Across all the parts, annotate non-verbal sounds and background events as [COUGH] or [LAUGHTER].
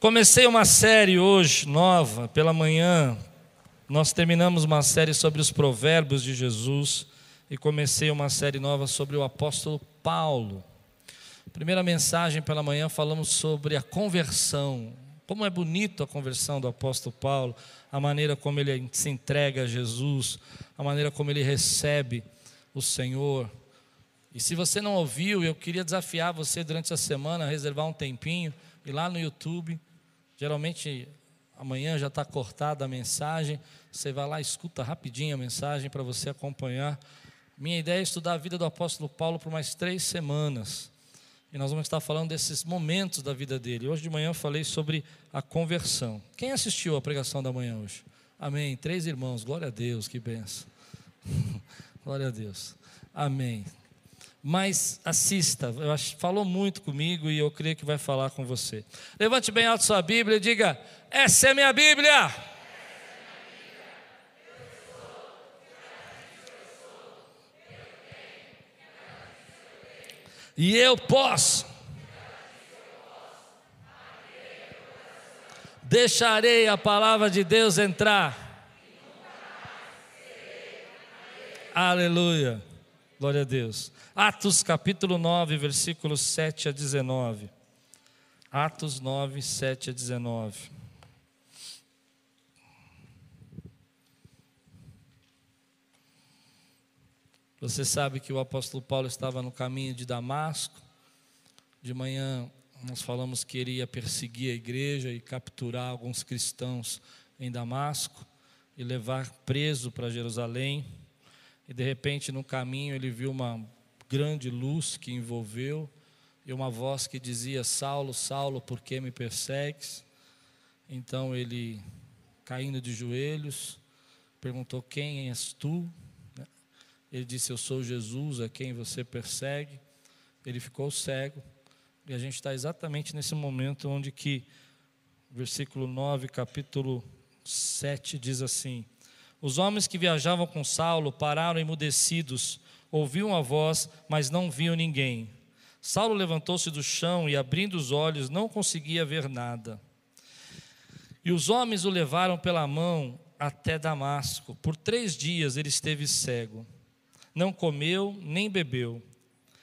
Comecei uma série hoje, nova, pela manhã. Nós terminamos uma série sobre os provérbios de Jesus e comecei uma série nova sobre o apóstolo Paulo. Primeira mensagem pela manhã falamos sobre a conversão. Como é bonito a conversão do apóstolo Paulo, a maneira como ele se entrega a Jesus, a maneira como ele recebe o Senhor. E se você não ouviu, eu queria desafiar você durante a semana a reservar um tempinho e lá no YouTube Geralmente amanhã já está cortada a mensagem, você vai lá, escuta rapidinho a mensagem para você acompanhar. Minha ideia é estudar a vida do apóstolo Paulo por mais três semanas. E nós vamos estar falando desses momentos da vida dele. Hoje de manhã eu falei sobre a conversão. Quem assistiu a pregação da manhã hoje? Amém. Três irmãos, glória a Deus, que benção. [LAUGHS] glória a Deus. Amém mas assista. Acho, falou muito comigo e eu creio que vai falar com você. Levante bem alto sua Bíblia e diga: Essa é minha Bíblia. E eu posso. Deixarei a palavra de Deus entrar. Aleluia. Glória a Deus. Atos capítulo 9, versículos 7 a 19. Atos 9, 7 a 19. Você sabe que o apóstolo Paulo estava no caminho de Damasco. De manhã nós falamos que ele ia perseguir a igreja e capturar alguns cristãos em Damasco e levar preso para Jerusalém. E de repente no caminho ele viu uma grande luz que envolveu e uma voz que dizia: Saulo, Saulo, por que me persegues? Então ele, caindo de joelhos, perguntou: Quem és tu? Ele disse: Eu sou Jesus, a quem você persegue. Ele ficou cego. E a gente está exatamente nesse momento onde que, versículo 9, capítulo 7, diz assim: Os homens que viajavam com Saulo pararam emudecidos ouviam a voz, mas não viam ninguém. Saulo levantou-se do chão e, abrindo os olhos, não conseguia ver nada. E os homens o levaram pela mão até Damasco. Por três dias ele esteve cego. Não comeu nem bebeu.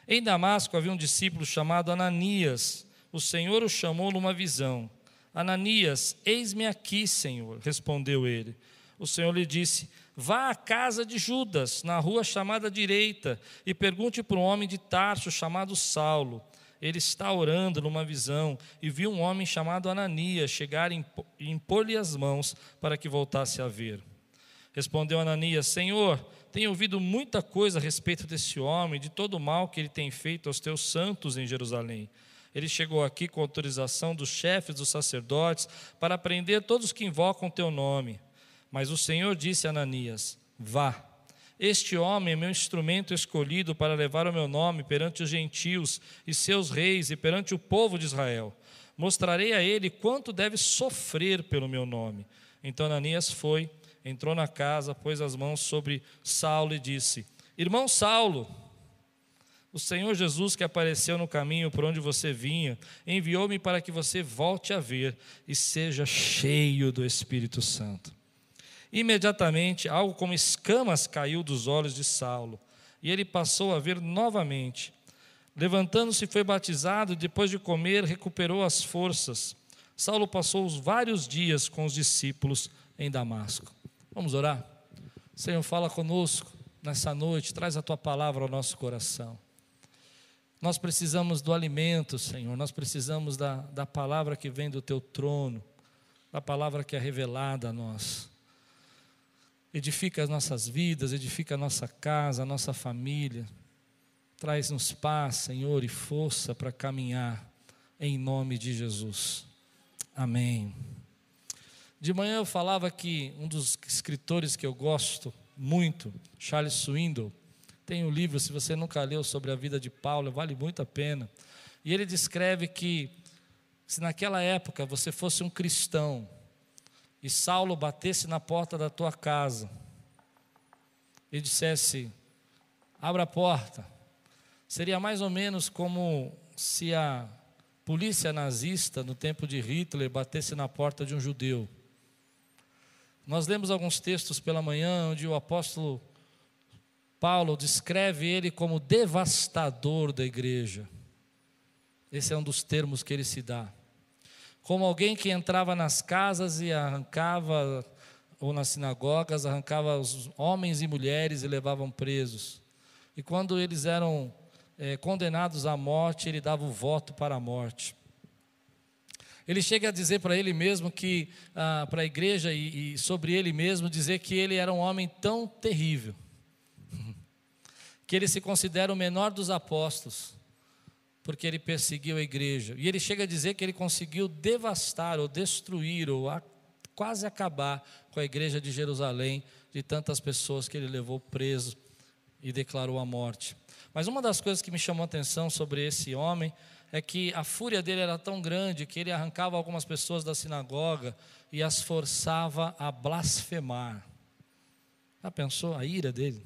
Em Damasco havia um discípulo chamado Ananias. O Senhor o chamou numa visão. Ananias, eis-me aqui, Senhor, respondeu ele. O Senhor lhe disse: Vá à casa de Judas, na rua chamada direita, e pergunte para um homem de Tarso chamado Saulo. Ele está orando numa visão e viu um homem chamado Ananias chegar e impor-lhe as mãos para que voltasse a ver. Respondeu Ananias: Senhor, tenho ouvido muita coisa a respeito desse homem, de todo o mal que ele tem feito aos teus santos em Jerusalém. Ele chegou aqui com autorização dos chefes dos sacerdotes para prender todos que invocam teu nome. Mas o Senhor disse a Ananias: Vá. Este homem é meu instrumento escolhido para levar o meu nome perante os gentios e seus reis e perante o povo de Israel. Mostrarei a ele quanto deve sofrer pelo meu nome. Então Ananias foi, entrou na casa, pôs as mãos sobre Saulo e disse: Irmão Saulo, o Senhor Jesus que apareceu no caminho por onde você vinha, enviou-me para que você volte a ver e seja cheio do Espírito Santo. Imediatamente, algo como escamas caiu dos olhos de Saulo, e ele passou a ver novamente. Levantando-se, foi batizado, e depois de comer, recuperou as forças. Saulo passou os vários dias com os discípulos em Damasco. Vamos orar? Senhor, fala conosco nessa noite, traz a tua palavra ao nosso coração. Nós precisamos do alimento, Senhor, nós precisamos da, da palavra que vem do teu trono, da palavra que é revelada a nós edifica as nossas vidas, edifica a nossa casa, a nossa família. Traz-nos paz, Senhor, e força para caminhar em nome de Jesus. Amém. De manhã eu falava que um dos escritores que eu gosto muito, Charles Swindoll, tem um livro, se você nunca leu, sobre a vida de Paulo, vale muito a pena. E ele descreve que se naquela época você fosse um cristão, e Saulo batesse na porta da tua casa e dissesse: Abra a porta, seria mais ou menos como se a polícia nazista, no tempo de Hitler, batesse na porta de um judeu. Nós lemos alguns textos pela manhã onde o apóstolo Paulo descreve ele como devastador da igreja. Esse é um dos termos que ele se dá. Como alguém que entrava nas casas e arrancava, ou nas sinagogas, arrancava os homens e mulheres e levavam presos. E quando eles eram é, condenados à morte, ele dava o voto para a morte. Ele chega a dizer para ele mesmo que, ah, para a igreja e, e sobre ele mesmo, dizer que ele era um homem tão terrível, [LAUGHS] que ele se considera o menor dos apóstolos, porque ele perseguiu a igreja. E ele chega a dizer que ele conseguiu devastar ou destruir ou a, quase acabar com a igreja de Jerusalém, de tantas pessoas que ele levou preso e declarou a morte. Mas uma das coisas que me chamou a atenção sobre esse homem é que a fúria dele era tão grande que ele arrancava algumas pessoas da sinagoga e as forçava a blasfemar. Já pensou a ira dele?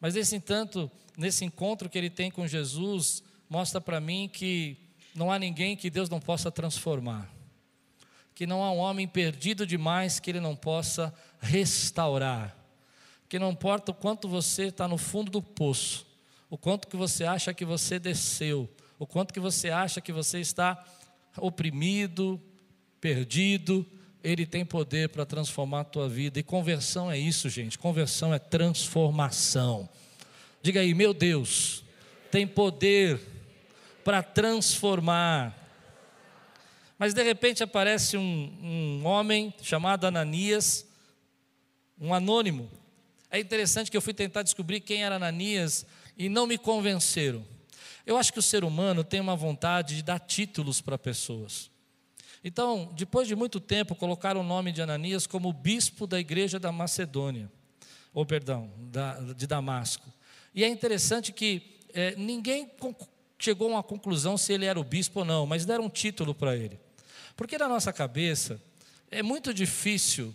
Mas nesse entanto, nesse encontro que ele tem com Jesus, mostra para mim que não há ninguém que Deus não possa transformar. Que não há um homem perdido demais que ele não possa restaurar. Que não importa o quanto você está no fundo do poço, o quanto que você acha que você desceu, o quanto que você acha que você está oprimido, perdido, ele tem poder para transformar a tua vida. E conversão é isso, gente. Conversão é transformação. Diga aí, meu Deus, tem poder para transformar. Mas de repente aparece um, um homem chamado Ananias, um anônimo. É interessante que eu fui tentar descobrir quem era Ananias e não me convenceram. Eu acho que o ser humano tem uma vontade de dar títulos para pessoas. Então, depois de muito tempo, colocaram o nome de Ananias como bispo da igreja da Macedônia, ou perdão, da, de Damasco. E é interessante que é, ninguém chegou a uma conclusão se ele era o bispo ou não, mas deram um título para ele. Porque na nossa cabeça é muito difícil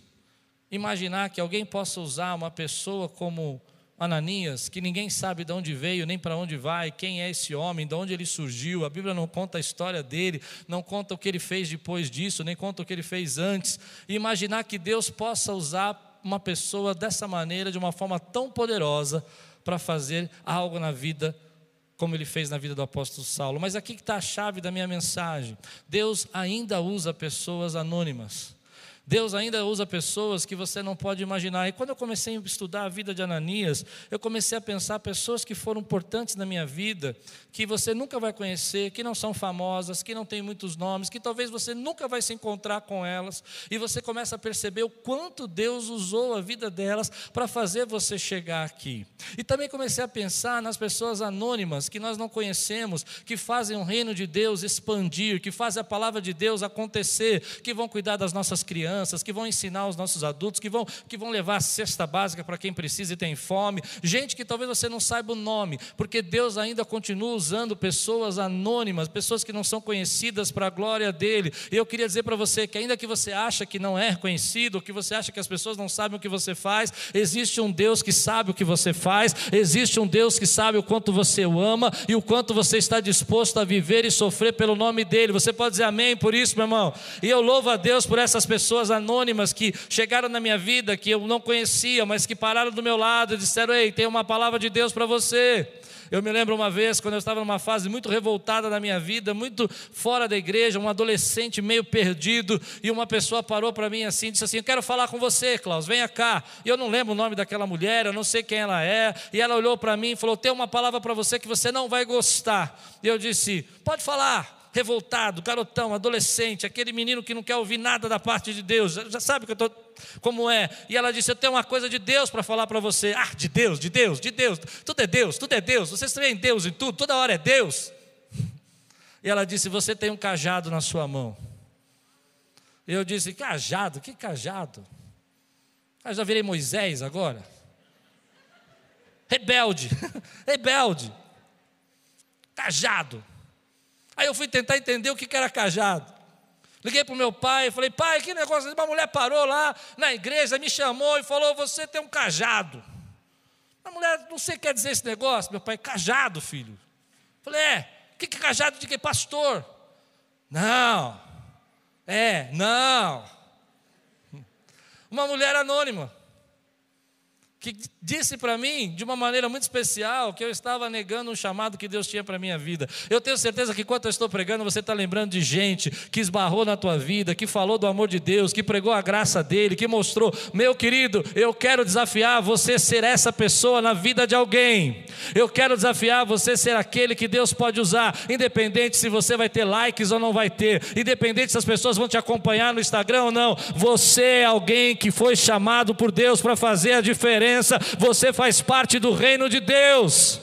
imaginar que alguém possa usar uma pessoa como Ananias, que ninguém sabe de onde veio, nem para onde vai, quem é esse homem, de onde ele surgiu. A Bíblia não conta a história dele, não conta o que ele fez depois disso, nem conta o que ele fez antes. E imaginar que Deus possa usar uma pessoa dessa maneira, de uma forma tão poderosa, para fazer algo na vida como ele fez na vida do apóstolo Saulo. Mas aqui está a chave da minha mensagem. Deus ainda usa pessoas anônimas. Deus ainda usa pessoas que você não pode imaginar. E quando eu comecei a estudar a vida de Ananias, eu comecei a pensar pessoas que foram importantes na minha vida, que você nunca vai conhecer, que não são famosas, que não têm muitos nomes, que talvez você nunca vai se encontrar com elas, e você começa a perceber o quanto Deus usou a vida delas para fazer você chegar aqui. E também comecei a pensar nas pessoas anônimas que nós não conhecemos, que fazem o reino de Deus expandir, que fazem a palavra de Deus acontecer, que vão cuidar das nossas crianças crianças, que vão ensinar os nossos adultos, que vão, que vão levar a cesta básica para quem precisa e tem fome, gente que talvez você não saiba o nome, porque Deus ainda continua usando pessoas anônimas, pessoas que não são conhecidas para a glória dele. E eu queria dizer para você que ainda que você acha que não é conhecido, que você acha que as pessoas não sabem o que você faz, existe um Deus que sabe o que você faz, existe um Deus que sabe o quanto você o ama e o quanto você está disposto a viver e sofrer pelo nome dele. Você pode dizer amém por isso, meu irmão? E eu louvo a Deus por essas pessoas pessoas anônimas que chegaram na minha vida, que eu não conhecia, mas que pararam do meu lado e disseram: Ei, tem uma palavra de Deus para você. Eu me lembro uma vez, quando eu estava numa fase muito revoltada na minha vida, muito fora da igreja, um adolescente meio perdido, e uma pessoa parou para mim assim, disse assim: Eu quero falar com você, Klaus, venha cá. E eu não lembro o nome daquela mulher, eu não sei quem ela é, e ela olhou para mim e falou: Tem uma palavra para você que você não vai gostar. E eu disse: Pode falar revoltado, garotão, adolescente, aquele menino que não quer ouvir nada da parte de Deus, já sabe que eu tô, como é. E ela disse: Eu tenho uma coisa de Deus para falar para você. Ah, de Deus, de Deus, de Deus, tudo é Deus, tudo é Deus, vocês têm Deus em tudo, toda hora é Deus. [LAUGHS] E ela disse: Você tem um cajado na sua mão. E eu disse: Cajado? Que cajado? Ah, já virei Moisés agora? [LAUGHS] Rebelde, [LAUGHS] rebelde, cajado. Aí eu fui tentar entender o que era cajado. Liguei para o meu pai falei, pai, que negócio, uma mulher parou lá na igreja, me chamou e falou, você tem um cajado. A mulher, não sei o que quer dizer esse negócio, meu pai, cajado, filho. Falei, é, o que é cajado de que? Pastor. Não. É, não. [LAUGHS] Uma mulher anônima que disse para mim, de uma maneira muito especial, que eu estava negando um chamado que Deus tinha para minha vida. Eu tenho certeza que enquanto eu estou pregando, você está lembrando de gente que esbarrou na tua vida, que falou do amor de Deus, que pregou a graça dele, que mostrou. Meu querido, eu quero desafiar você ser essa pessoa na vida de alguém. Eu quero desafiar você ser aquele que Deus pode usar, independente se você vai ter likes ou não vai ter, independente se as pessoas vão te acompanhar no Instagram ou não. Você é alguém que foi chamado por Deus para fazer a diferença você faz parte do reino de Deus.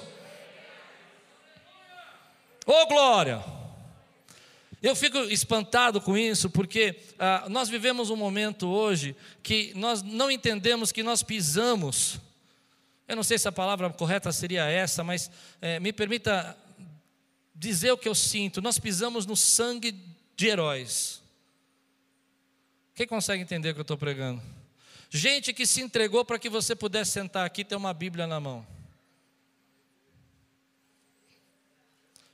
Ô oh, glória! Eu fico espantado com isso, porque ah, nós vivemos um momento hoje que nós não entendemos que nós pisamos. Eu não sei se a palavra correta seria essa, mas é, me permita dizer o que eu sinto. Nós pisamos no sangue de heróis. Quem consegue entender o que eu estou pregando? Gente que se entregou para que você pudesse sentar aqui e ter uma Bíblia na mão.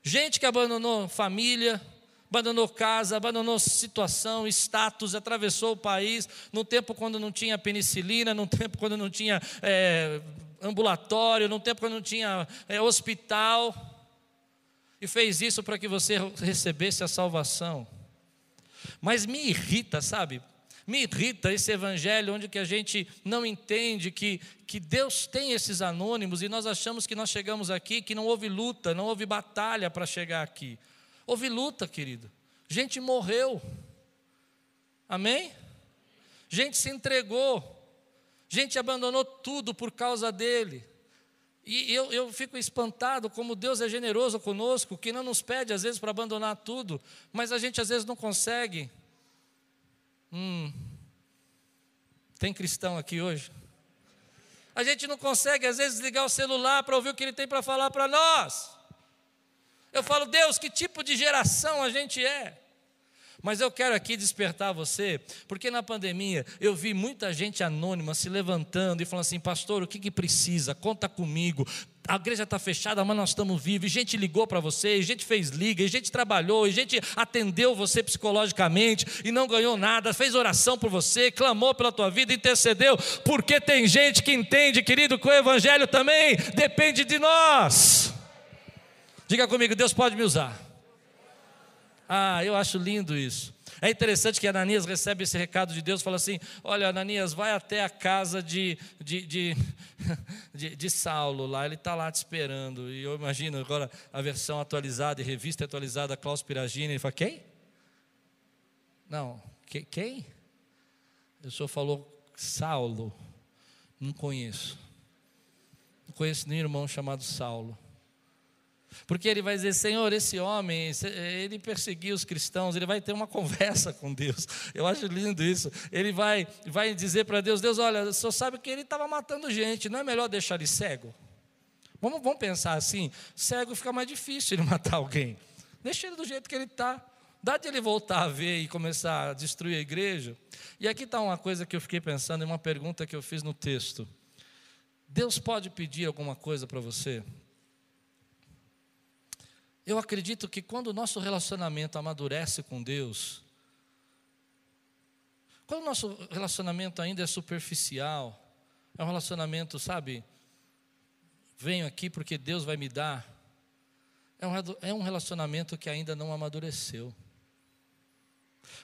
Gente que abandonou família, abandonou casa, abandonou situação, status, atravessou o país, num tempo quando não tinha penicilina, num tempo quando não tinha é, ambulatório, num tempo quando não tinha é, hospital, e fez isso para que você recebesse a salvação. Mas me irrita, sabe? Me irrita esse evangelho onde que a gente não entende que, que Deus tem esses anônimos e nós achamos que nós chegamos aqui, que não houve luta, não houve batalha para chegar aqui. Houve luta, querido. Gente morreu. Amém? Gente se entregou. Gente abandonou tudo por causa dele. E eu, eu fico espantado como Deus é generoso conosco, que não nos pede às vezes para abandonar tudo, mas a gente às vezes não consegue. Hum, tem cristão aqui hoje? A gente não consegue, às vezes, ligar o celular para ouvir o que ele tem para falar para nós. Eu falo, Deus, que tipo de geração a gente é? Mas eu quero aqui despertar você, porque na pandemia eu vi muita gente anônima se levantando e falando assim: Pastor, o que, que precisa? Conta comigo. A igreja está fechada, mas nós estamos vivos. E gente ligou para você, e gente fez liga, e gente trabalhou, e gente atendeu você psicologicamente e não ganhou nada, fez oração por você, clamou pela tua vida, intercedeu, porque tem gente que entende, querido, que o Evangelho também depende de nós. Diga comigo: Deus pode me usar. Ah, eu acho lindo isso. É interessante que Ananias recebe esse recado de Deus, fala assim: Olha, Ananias, vai até a casa de, de, de, [LAUGHS] de, de Saulo lá, ele está lá te esperando. E eu imagino agora a versão atualizada e revista atualizada, Klaus Piragini, ele fala: Quem? Não, que, quem? O senhor falou Saulo, não conheço. Não conheço nenhum irmão chamado Saulo. Porque ele vai dizer: Senhor, esse homem, ele perseguiu os cristãos, ele vai ter uma conversa com Deus. Eu acho lindo isso. Ele vai, vai dizer para Deus: Deus, olha, o senhor sabe que ele estava matando gente, não é melhor deixar ele cego? Vamos, vamos pensar assim: cego fica mais difícil ele [LAUGHS] matar alguém. Deixa ele do jeito que ele está. Dá de ele voltar a ver e começar a destruir a igreja. E aqui está uma coisa que eu fiquei pensando, uma pergunta que eu fiz no texto. Deus pode pedir alguma coisa para você? Eu acredito que quando o nosso relacionamento amadurece com Deus, quando o nosso relacionamento ainda é superficial, é um relacionamento, sabe, venho aqui porque Deus vai me dar, é um é relacionamento que ainda não amadureceu.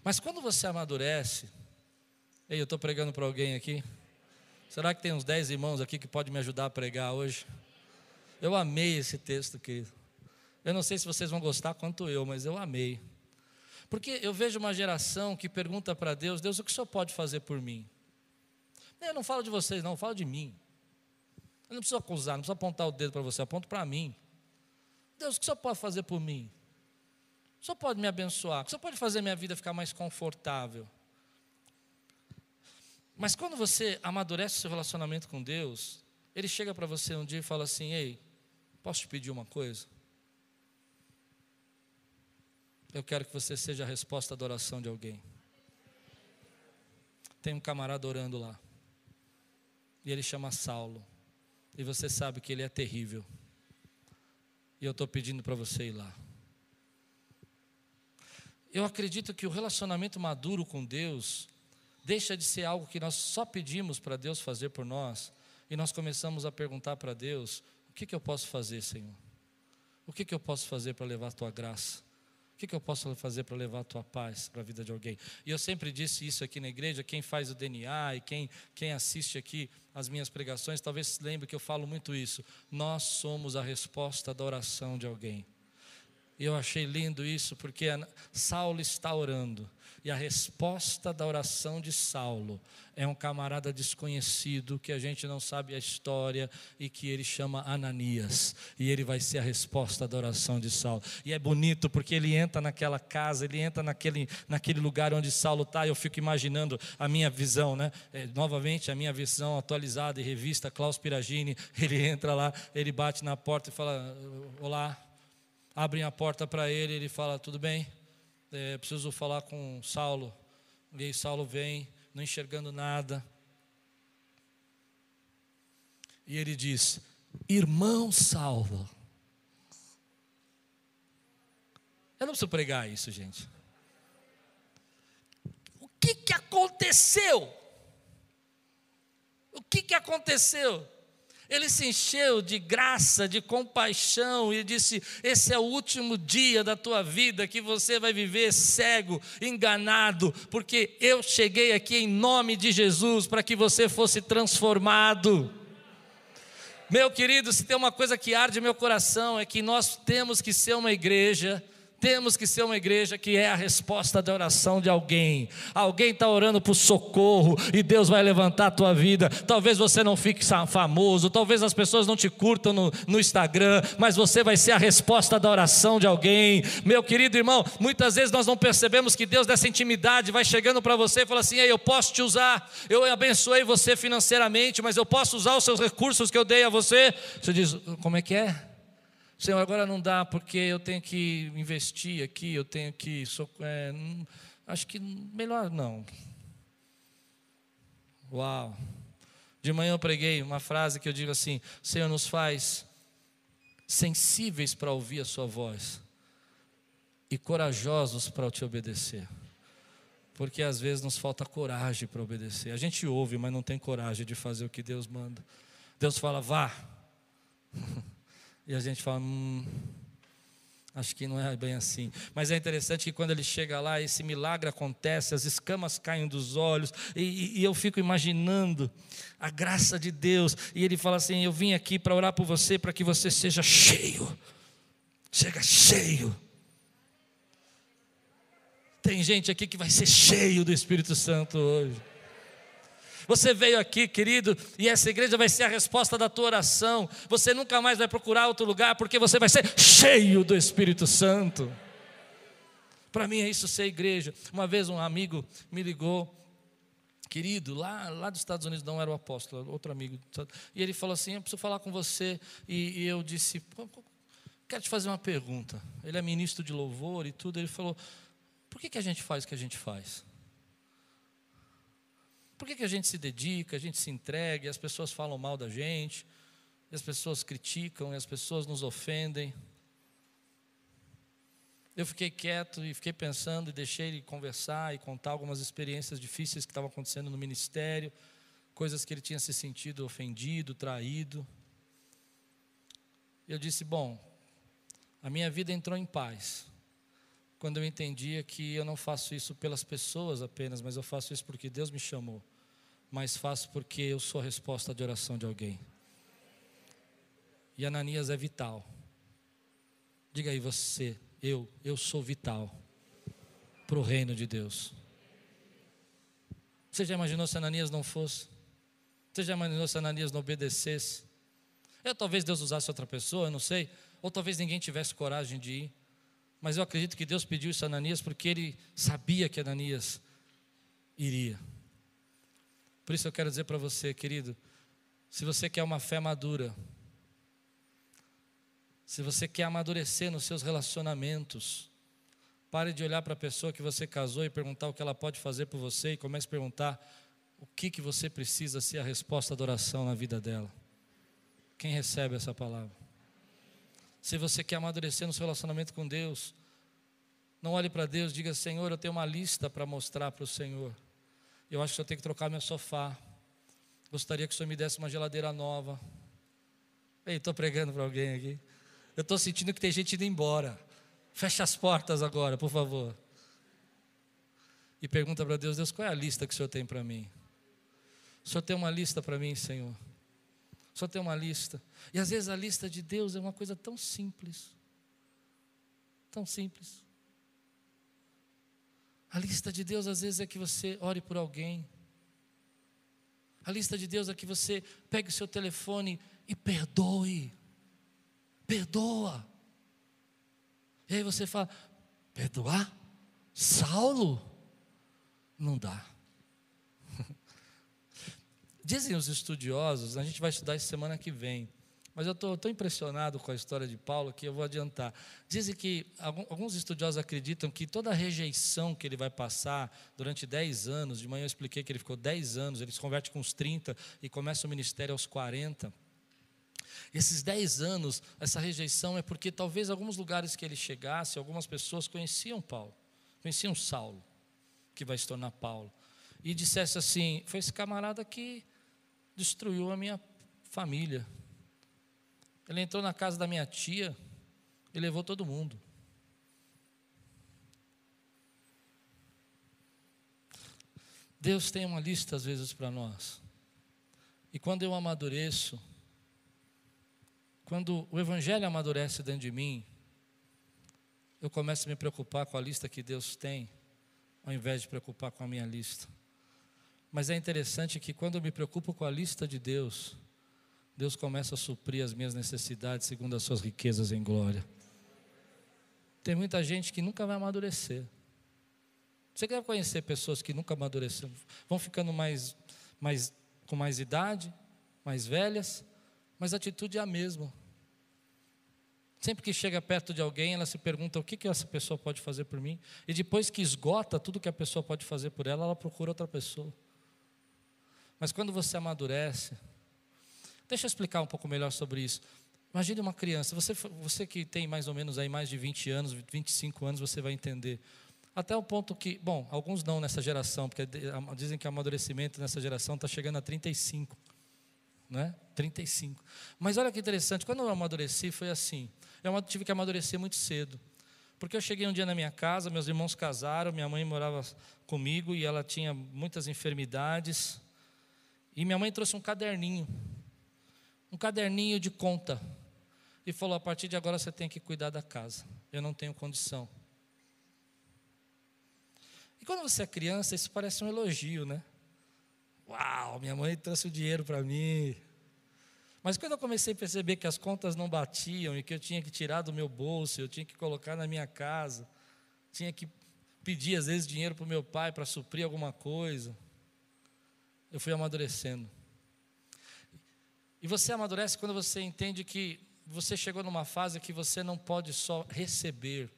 Mas quando você amadurece, ei, eu estou pregando para alguém aqui, será que tem uns dez irmãos aqui que podem me ajudar a pregar hoje? Eu amei esse texto, querido. Eu não sei se vocês vão gostar quanto eu, mas eu amei. Porque eu vejo uma geração que pergunta para Deus: Deus, o que o Senhor pode fazer por mim? Eu não falo de vocês, não, eu falo de mim. Eu não preciso acusar, não preciso apontar o dedo para você, aponto para mim. Deus, o que o Senhor pode fazer por mim? O Senhor pode me abençoar, o Senhor pode fazer minha vida ficar mais confortável. Mas quando você amadurece seu relacionamento com Deus, Ele chega para você um dia e fala assim: Ei, posso te pedir uma coisa? Eu quero que você seja a resposta da oração de alguém. Tem um camarada orando lá. E ele chama Saulo. E você sabe que ele é terrível. E eu estou pedindo para você ir lá. Eu acredito que o relacionamento maduro com Deus deixa de ser algo que nós só pedimos para Deus fazer por nós e nós começamos a perguntar para Deus: o que, que eu posso fazer, Senhor? O que, que eu posso fazer para levar a tua graça? Que, que eu posso fazer para levar a tua paz para a vida de alguém? E eu sempre disse isso aqui na igreja, quem faz o DNA e quem, quem assiste aqui as minhas pregações, talvez se lembre que eu falo muito isso. Nós somos a resposta da oração de alguém. E eu achei lindo isso, porque Saulo está orando, e a resposta da oração de Saulo é um camarada desconhecido, que a gente não sabe a história, e que ele chama Ananias, e ele vai ser a resposta da oração de Saulo. E é bonito, porque ele entra naquela casa, ele entra naquele, naquele lugar onde Saulo está, eu fico imaginando a minha visão, né? É, novamente, a minha visão atualizada e revista, Klaus Piragini, ele entra lá, ele bate na porta e fala: Olá abrem a porta para ele, ele fala: Tudo bem, é, preciso falar com Saulo. E aí Saulo vem, não enxergando nada. E ele diz: Irmão Saulo. Eu não preciso pregar isso, gente. O que, que aconteceu? O que, que aconteceu? Ele se encheu de graça, de compaixão e disse: Esse é o último dia da tua vida que você vai viver cego, enganado, porque eu cheguei aqui em nome de Jesus para que você fosse transformado. Meu querido, se tem uma coisa que arde meu coração é que nós temos que ser uma igreja temos que ser uma igreja que é a resposta da oração de alguém. Alguém está orando por socorro e Deus vai levantar a tua vida. Talvez você não fique famoso, talvez as pessoas não te curtam no, no Instagram, mas você vai ser a resposta da oração de alguém. Meu querido irmão, muitas vezes nós não percebemos que Deus dessa intimidade vai chegando para você e fala assim: Ei, eu posso te usar, eu abençoei você financeiramente, mas eu posso usar os seus recursos que eu dei a você. Você diz: Como é que é? Senhor, agora não dá porque eu tenho que investir aqui, eu tenho que. É, acho que melhor não. Uau! De manhã eu preguei uma frase que eu digo assim: Senhor, nos faz sensíveis para ouvir a Sua voz e corajosos para te obedecer. Porque às vezes nos falta coragem para obedecer. A gente ouve, mas não tem coragem de fazer o que Deus manda. Deus fala, vá. [LAUGHS] E a gente fala, hum, acho que não é bem assim. Mas é interessante que quando ele chega lá, esse milagre acontece, as escamas caem dos olhos, e, e eu fico imaginando a graça de Deus. E ele fala assim: Eu vim aqui para orar por você, para que você seja cheio. Chega cheio. Tem gente aqui que vai ser cheio do Espírito Santo hoje. Você veio aqui, querido, e essa igreja vai ser a resposta da tua oração. Você nunca mais vai procurar outro lugar, porque você vai ser cheio do Espírito Santo. Para mim é isso ser igreja. Uma vez um amigo me ligou, querido, lá, lá dos Estados Unidos, não era o apóstolo, outro amigo. E ele falou assim: Eu preciso falar com você. E, e eu disse: Quero te fazer uma pergunta. Ele é ministro de louvor e tudo. Ele falou: Por que, que a gente faz o que a gente faz? Por que, que a gente se dedica, a gente se entrega, e as pessoas falam mal da gente, e as pessoas criticam, e as pessoas nos ofendem? Eu fiquei quieto e fiquei pensando e deixei ele conversar e contar algumas experiências difíceis que estavam acontecendo no ministério, coisas que ele tinha se sentido ofendido, traído. Eu disse: Bom, a minha vida entrou em paz quando eu entendia que eu não faço isso pelas pessoas apenas, mas eu faço isso porque Deus me chamou mas faço porque eu sou a resposta de oração de alguém. E Ananias é vital. Diga aí você, eu, eu sou vital para o reino de Deus. Você já imaginou se Ananias não fosse? Você já imaginou se Ananias não obedecesse? Eu, talvez Deus usasse outra pessoa, eu não sei. Ou talvez ninguém tivesse coragem de ir. Mas eu acredito que Deus pediu isso a Ananias porque ele sabia que Ananias iria. Por isso eu quero dizer para você, querido, se você quer uma fé madura, se você quer amadurecer nos seus relacionamentos, pare de olhar para a pessoa que você casou e perguntar o que ela pode fazer por você e comece a perguntar o que, que você precisa ser a resposta da oração na vida dela. Quem recebe essa palavra? Se você quer amadurecer no seu relacionamento com Deus, Não olhe para Deus, diga: Senhor, eu tenho uma lista para mostrar para o Senhor. Eu acho que eu tenho que trocar meu sofá. Gostaria que o Senhor me desse uma geladeira nova. Ei, estou pregando para alguém aqui. Eu estou sentindo que tem gente indo embora. Feche as portas agora, por favor. E pergunta para Deus: Deus, qual é a lista que o Senhor tem para mim? O Senhor tem uma lista para mim, Senhor? O Senhor tem uma lista. E às vezes a lista de Deus é uma coisa tão simples. Tão simples. A lista de Deus às vezes é que você ore por alguém. A lista de Deus é que você pegue o seu telefone e perdoe. Perdoa. E aí você fala: perdoar? Saulo? Não dá. [LAUGHS] Dizem os estudiosos, a gente vai estudar isso semana que vem, mas eu estou tão impressionado com a história de Paulo que eu vou adiantar. Dizem que alguns estudiosos acreditam que toda a rejeição que ele vai passar durante 10 anos, de manhã eu expliquei que ele ficou 10 anos, ele se converte com uns 30 e começa o ministério aos 40. Esses 10 anos, essa rejeição é porque talvez alguns lugares que ele chegasse, algumas pessoas conheciam Paulo, conheciam Saulo, que vai se tornar Paulo, e dissesse assim: foi esse camarada que destruiu a minha família ele entrou na casa da minha tia e levou todo mundo. Deus tem uma lista às vezes para nós. E quando eu amadureço, quando o Evangelho amadurece dentro de mim, eu começo a me preocupar com a lista que Deus tem, ao invés de preocupar com a minha lista. Mas é interessante que quando eu me preocupo com a lista de Deus, Deus começa a suprir as minhas necessidades segundo as suas riquezas em glória. Tem muita gente que nunca vai amadurecer. Você quer conhecer pessoas que nunca amadureceram, vão ficando mais, mais com mais idade, mais velhas, mas a atitude é a mesma. Sempre que chega perto de alguém, ela se pergunta o que, que essa pessoa pode fazer por mim, e depois que esgota tudo que a pessoa pode fazer por ela, ela procura outra pessoa. Mas quando você amadurece, Deixa eu explicar um pouco melhor sobre isso. Imagine uma criança, você, você que tem mais ou menos aí mais de 20 anos, 25 anos, você vai entender. Até o ponto que, bom, alguns não nessa geração, porque dizem que o amadurecimento nessa geração está chegando a 35. Né? 35. Mas olha que interessante, quando eu amadureci foi assim. Eu tive que amadurecer muito cedo. Porque eu cheguei um dia na minha casa, meus irmãos casaram, minha mãe morava comigo e ela tinha muitas enfermidades. E minha mãe trouxe um caderninho um caderninho de conta e falou: a partir de agora você tem que cuidar da casa. Eu não tenho condição. E quando você é criança, isso parece um elogio, né? Uau, minha mãe trouxe o dinheiro para mim. Mas quando eu comecei a perceber que as contas não batiam e que eu tinha que tirar do meu bolso, eu tinha que colocar na minha casa, tinha que pedir às vezes dinheiro para o meu pai para suprir alguma coisa, eu fui amadurecendo. E você amadurece quando você entende que você chegou numa fase que você não pode só receber,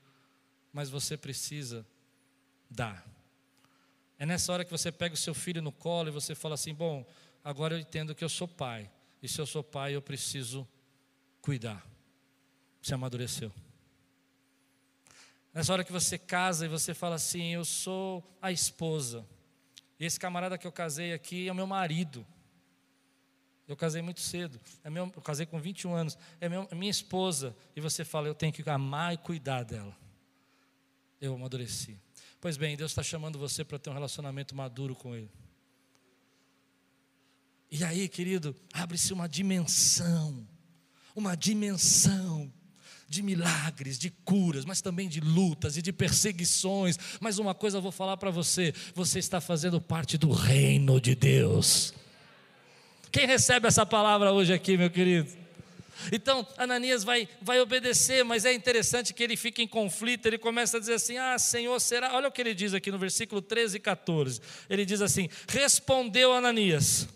mas você precisa dar. É nessa hora que você pega o seu filho no colo e você fala assim: Bom, agora eu entendo que eu sou pai, e se eu sou pai, eu preciso cuidar. Você amadureceu. Nessa hora que você casa e você fala assim: Eu sou a esposa, e esse camarada que eu casei aqui é o meu marido. Eu casei muito cedo. É eu casei com 21 anos. É meu, minha esposa. E você fala, eu tenho que amar e cuidar dela. Eu amadureci. Pois bem, Deus está chamando você para ter um relacionamento maduro com Ele. E aí, querido, abre-se uma dimensão. Uma dimensão de milagres, de curas, mas também de lutas e de perseguições. Mas uma coisa eu vou falar para você: você está fazendo parte do reino de Deus. Quem recebe essa palavra hoje aqui, meu querido? Então, Ananias vai, vai obedecer, mas é interessante que ele fica em conflito. Ele começa a dizer assim: Ah, Senhor, será? Olha o que ele diz aqui no versículo 13 e 14. Ele diz assim: Respondeu Ananias.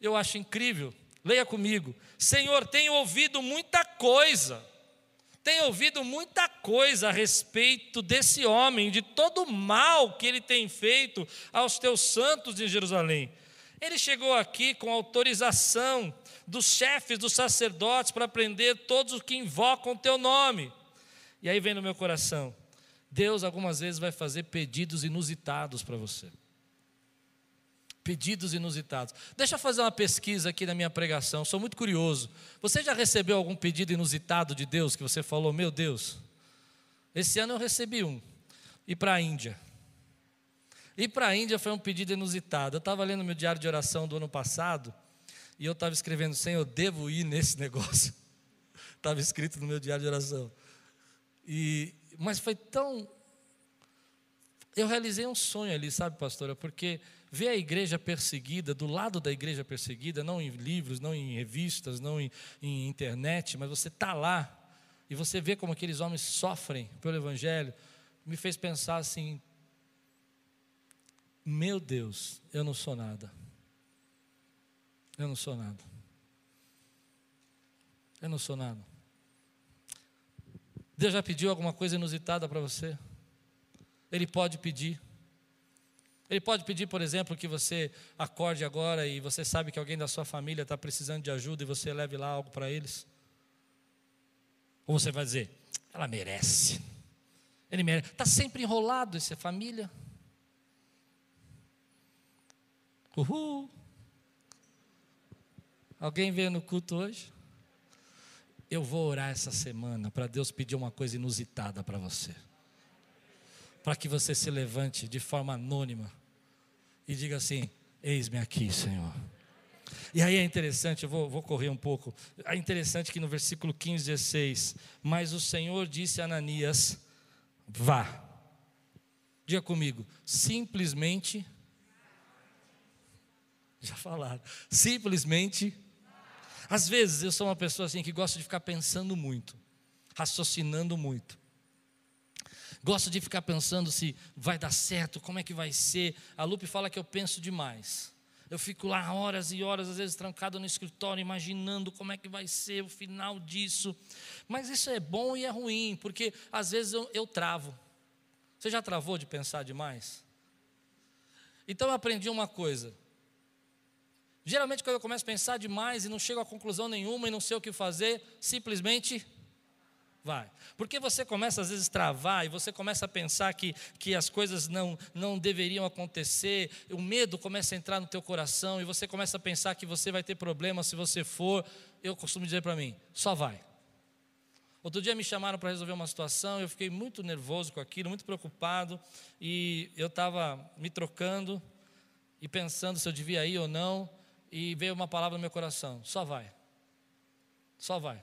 Eu acho incrível, leia comigo: Senhor, tenho ouvido muita coisa. Tenho ouvido muita coisa a respeito desse homem, de todo o mal que ele tem feito aos teus santos em Jerusalém. Ele chegou aqui com autorização dos chefes dos sacerdotes para prender todos os que invocam o teu nome. E aí vem no meu coração: Deus algumas vezes vai fazer pedidos inusitados para você. Pedidos inusitados. Deixa eu fazer uma pesquisa aqui na minha pregação, sou muito curioso. Você já recebeu algum pedido inusitado de Deus que você falou, meu Deus? Esse ano eu recebi um. Ir para a Índia. Ir para a Índia foi um pedido inusitado. Eu estava lendo meu diário de oração do ano passado e eu estava escrevendo, Senhor, eu devo ir nesse [LAUGHS] negócio. Estava escrito no meu diário de oração. E, mas foi tão. Eu realizei um sonho ali, sabe, pastora? Porque ver a igreja perseguida, do lado da igreja perseguida, não em livros, não em revistas, não em, em internet, mas você está lá e você vê como aqueles homens sofrem pelo Evangelho, me fez pensar assim: meu Deus, eu não sou nada. Eu não sou nada. Eu não sou nada. Deus já pediu alguma coisa inusitada para você? Ele pode pedir. Ele pode pedir, por exemplo, que você acorde agora e você sabe que alguém da sua família está precisando de ajuda e você leve lá algo para eles. Ou você vai dizer, ela merece. Ele merece. Está sempre enrolado essa família. Uhul. Alguém veio no culto hoje? Eu vou orar essa semana para Deus pedir uma coisa inusitada para você. Para que você se levante de forma anônima e diga assim: Eis-me aqui, Senhor. E aí é interessante, eu vou, vou, correr um pouco. É interessante que no versículo 15, 16: Mas o Senhor disse a Ananias: Vá. Diga comigo, simplesmente. Já falaram. Simplesmente às vezes eu sou uma pessoa assim que gosta de ficar pensando muito, raciocinando muito. Gosto de ficar pensando se vai dar certo, como é que vai ser. A Lupe fala que eu penso demais. Eu fico lá horas e horas, às vezes trancado no escritório, imaginando como é que vai ser o final disso. Mas isso é bom e é ruim, porque às vezes eu, eu travo. Você já travou de pensar demais? Então eu aprendi uma coisa: Geralmente, quando eu começo a pensar demais e não chego a conclusão nenhuma e não sei o que fazer, simplesmente vai. Porque você começa às vezes a travar e você começa a pensar que, que as coisas não, não deveriam acontecer, o medo começa a entrar no teu coração e você começa a pensar que você vai ter problema se você for. Eu costumo dizer para mim, só vai. Outro dia me chamaram para resolver uma situação, eu fiquei muito nervoso com aquilo, muito preocupado, e eu estava me trocando e pensando se eu devia ir ou não e veio uma palavra no meu coração: só vai. Só vai.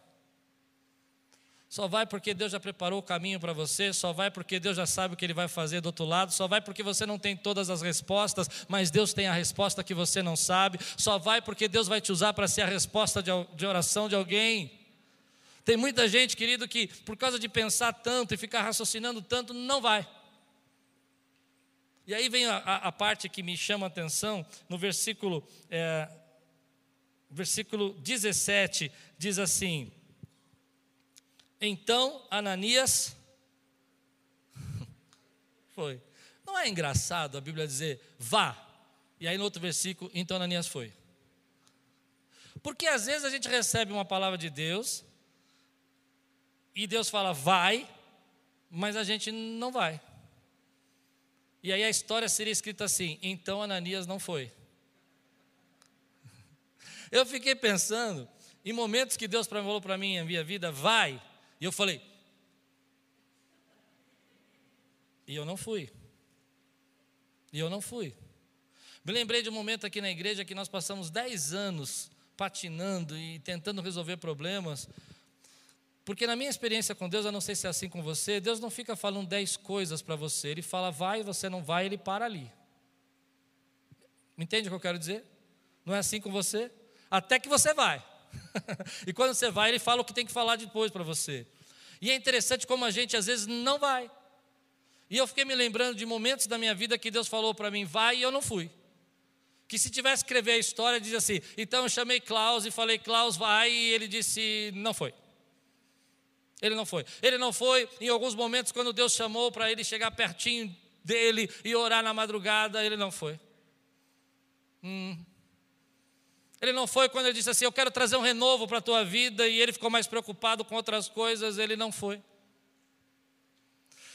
Só vai porque Deus já preparou o caminho para você, só vai porque Deus já sabe o que Ele vai fazer do outro lado, só vai porque você não tem todas as respostas, mas Deus tem a resposta que você não sabe, só vai porque Deus vai te usar para ser a resposta de, oração de alguém. Tem muita gente, querido, que por causa de pensar tanto e ficar raciocinando tanto, não vai. E aí vem a, a, a parte que me chama a atenção, no versículo, é, versículo 17, diz assim: Então Ananias [LAUGHS] foi. Não é engraçado a Bíblia dizer vá, e aí no outro versículo, então Ananias foi. Porque às vezes a gente recebe uma palavra de Deus, e Deus fala vai, mas a gente não vai. E aí a história seria escrita assim: então Ananias não foi. Eu fiquei pensando em momentos que Deus falou para mim em minha vida, vai. E eu falei, e eu não fui. E eu não fui. Me lembrei de um momento aqui na igreja que nós passamos 10 anos patinando e tentando resolver problemas porque na minha experiência com Deus, eu não sei se é assim com você, Deus não fica falando dez coisas para você, Ele fala vai, você não vai, Ele para ali. Entende o que eu quero dizer? Não é assim com você? Até que você vai. [LAUGHS] e quando você vai, Ele fala o que tem que falar depois para você. E é interessante como a gente às vezes não vai. E eu fiquei me lembrando de momentos da minha vida que Deus falou para mim, vai, e eu não fui. Que se tivesse que escrever a história, diz assim: então eu chamei Klaus e falei, Klaus, vai, e ele disse, não foi. Ele não foi. Ele não foi em alguns momentos quando Deus chamou para ele chegar pertinho dele e orar na madrugada, ele não foi. Hum. Ele não foi quando ele disse assim: Eu quero trazer um renovo para a tua vida, e ele ficou mais preocupado com outras coisas, ele não foi.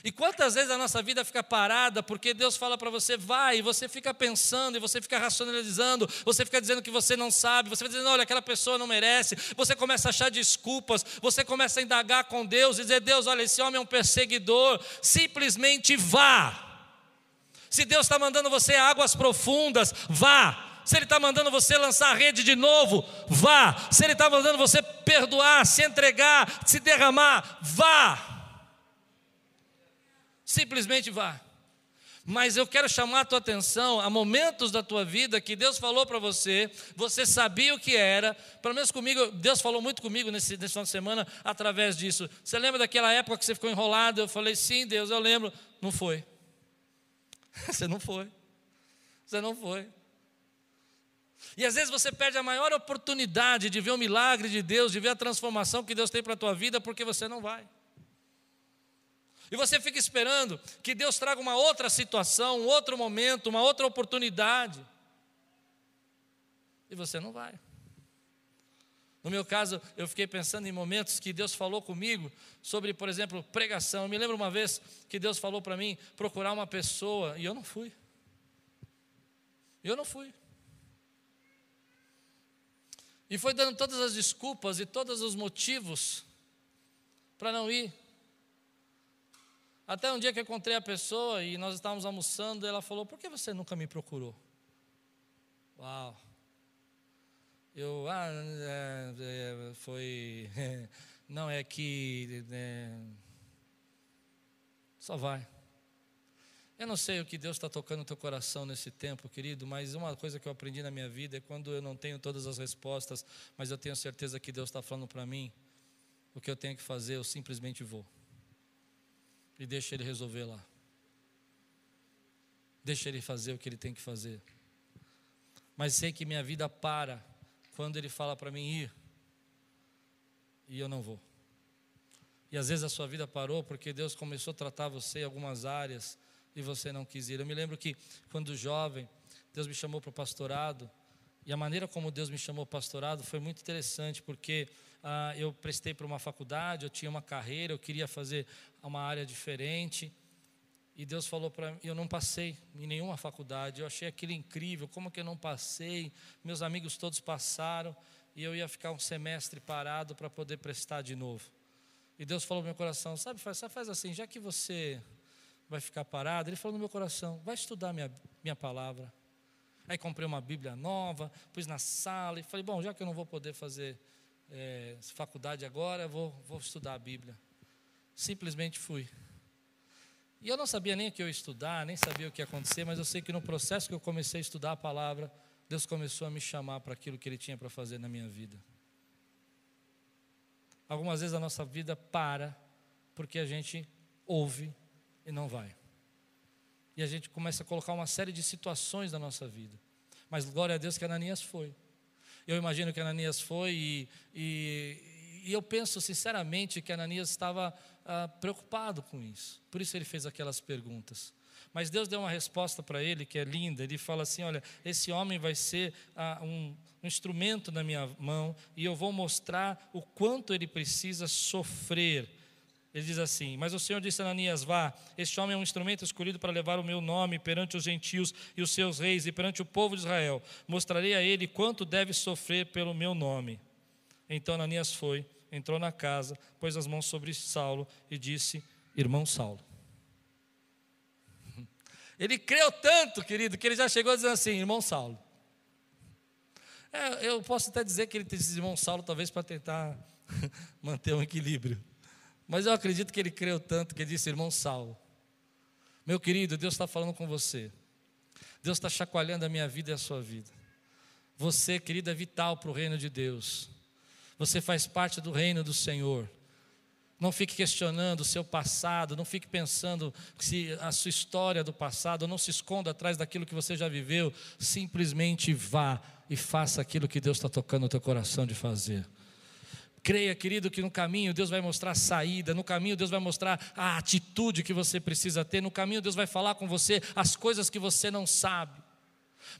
E quantas vezes a nossa vida fica parada porque Deus fala para você, vai, e você fica pensando, e você fica racionalizando, você fica dizendo que você não sabe, você fica dizendo, olha, aquela pessoa não merece, você começa a achar desculpas, você começa a indagar com Deus e dizer, Deus, olha, esse homem é um perseguidor, simplesmente vá. Se Deus está mandando você a águas profundas, vá. Se Ele está mandando você lançar a rede de novo, vá. Se Ele está mandando você perdoar, se entregar, se derramar, vá. Simplesmente vá. Mas eu quero chamar a tua atenção a momentos da tua vida que Deus falou para você, você sabia o que era, pelo menos comigo, Deus falou muito comigo nesse, nesse final de semana através disso. Você lembra daquela época que você ficou enrolado? Eu falei, sim, Deus, eu lembro. Não foi. [LAUGHS] Você não foi. Você não foi. E às vezes você perde a maior oportunidade de ver o milagre de Deus, de ver a transformação que Deus tem para a tua vida, porque você não vai. E você fica esperando que Deus traga uma outra situação, um outro momento, uma outra oportunidade. E você não vai. No meu caso, eu fiquei pensando em momentos que Deus falou comigo sobre, por exemplo, pregação. Eu me lembro uma vez que Deus falou para mim procurar uma pessoa e eu não fui. Eu não fui. E foi dando todas as desculpas e todos os motivos para não ir. Até um dia que encontrei a pessoa e nós estávamos almoçando, ela falou: Por que você nunca me procurou? Uau! Eu, ah, é, é, foi. [LAUGHS] não, é que. É, só vai. Eu não sei o que Deus está tocando no teu coração nesse tempo, querido, mas uma coisa que eu aprendi na minha vida é quando eu não tenho todas as respostas, mas eu tenho certeza que Deus está falando para mim, o que eu tenho que fazer, eu simplesmente vou e deixa ele resolver lá. Deixa ele fazer o que ele tem que fazer. Mas sei que minha vida para quando ele fala para mim ir e eu não vou. E às vezes a sua vida parou porque Deus começou a tratar você em algumas áreas e você não quis ir. Eu me lembro que quando jovem, Deus me chamou para o pastorado e a maneira como Deus me chamou para o pastorado foi muito interessante porque ah, eu prestei para uma faculdade, eu tinha uma carreira, eu queria fazer uma área diferente. E Deus falou para mim, eu não passei em nenhuma faculdade, eu achei aquilo incrível, como que eu não passei? Meus amigos todos passaram e eu ia ficar um semestre parado para poder prestar de novo. E Deus falou no meu coração, sabe, faz, faz assim, já que você vai ficar parado, Ele falou no meu coração, vai estudar minha, minha palavra. Aí comprei uma Bíblia nova, pus na sala e falei, bom, já que eu não vou poder fazer é, faculdade agora, vou, vou estudar a Bíblia. Simplesmente fui. E eu não sabia nem o que eu ia estudar, nem sabia o que ia acontecer, mas eu sei que no processo que eu comecei a estudar a palavra, Deus começou a me chamar para aquilo que Ele tinha para fazer na minha vida. Algumas vezes a nossa vida para porque a gente ouve e não vai. E a gente começa a colocar uma série de situações na nossa vida. Mas glória a Deus que Ananias foi. Eu imagino que Ananias foi e, e, e eu penso sinceramente que Ananias estava ah, preocupado com isso. Por isso ele fez aquelas perguntas. Mas Deus deu uma resposta para ele que é linda. Ele fala assim: Olha, esse homem vai ser ah, um, um instrumento na minha mão e eu vou mostrar o quanto ele precisa sofrer ele diz assim: Mas o Senhor disse a Ananias: Vá, este homem é um instrumento escolhido para levar o meu nome perante os gentios e os seus reis e perante o povo de Israel. Mostrarei a ele quanto deve sofrer pelo meu nome. Então Ananias foi, entrou na casa, pôs as mãos sobre Saulo e disse: Irmão Saulo. [LAUGHS] Ele creu tanto, querido, que ele já chegou dizendo assim: Irmão Saulo. É, eu posso até dizer que ele disse irmão Saulo, talvez para tentar [LAUGHS] manter um equilíbrio. Mas eu acredito que ele creu tanto que ele disse, irmão Saulo, meu querido, Deus está falando com você. Deus está chacoalhando a minha vida e a sua vida. Você, querido, é vital para o reino de Deus. Você faz parte do reino do Senhor. Não fique questionando o seu passado, não fique pensando se a sua história do passado, não se esconda atrás daquilo que você já viveu. Simplesmente vá e faça aquilo que Deus está tocando no teu coração de fazer. Creia, querido, que no caminho Deus vai mostrar a saída, no caminho Deus vai mostrar a atitude que você precisa ter, no caminho Deus vai falar com você as coisas que você não sabe.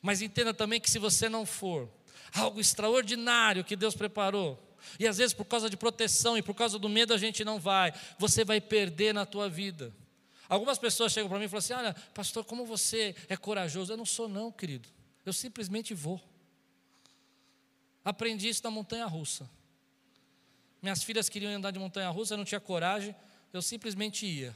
Mas entenda também que se você não for, algo extraordinário que Deus preparou, e às vezes por causa de proteção e por causa do medo a gente não vai, você vai perder na tua vida. Algumas pessoas chegam para mim e falam assim: Olha, pastor, como você é corajoso. Eu não sou, não, querido. Eu simplesmente vou. Aprendi isso na montanha russa. Minhas filhas queriam andar de montanha russa, eu não tinha coragem, eu simplesmente ia.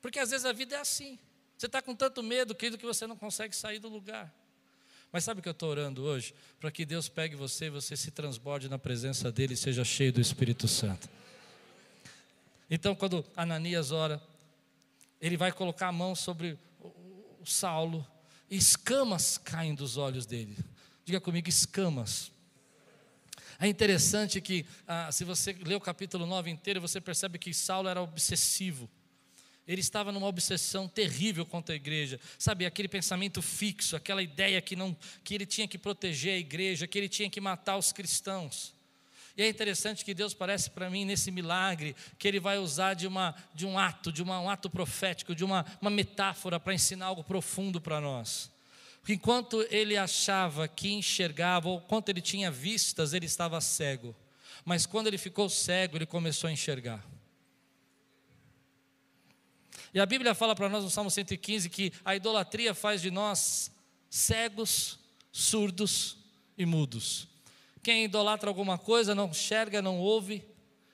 Porque às vezes a vida é assim. Você está com tanto medo, querido, que você não consegue sair do lugar. Mas sabe o que eu estou orando hoje? Para que Deus pegue você e você se transborde na presença dEle e seja cheio do Espírito Santo. Então, quando Ananias ora, ele vai colocar a mão sobre o Saulo e escamas caem dos olhos dele. Diga comigo, escamas. É interessante que, ah, se você ler o capítulo 9 inteiro, você percebe que Saulo era obsessivo. Ele estava numa obsessão terrível contra a igreja, sabe, aquele pensamento fixo, aquela ideia que, não, que ele tinha que proteger a igreja, que ele tinha que matar os cristãos. E é interessante que Deus parece para mim nesse milagre que Ele vai usar de, uma, de um ato, de uma, um ato profético, de uma, uma metáfora para ensinar algo profundo para nós. Porque enquanto ele achava que enxergava, ou quanto ele tinha vistas, ele estava cego. Mas quando ele ficou cego, ele começou a enxergar. E a Bíblia fala para nós no Salmo 115 que a idolatria faz de nós cegos, surdos e mudos. Quem idolatra alguma coisa não enxerga, não ouve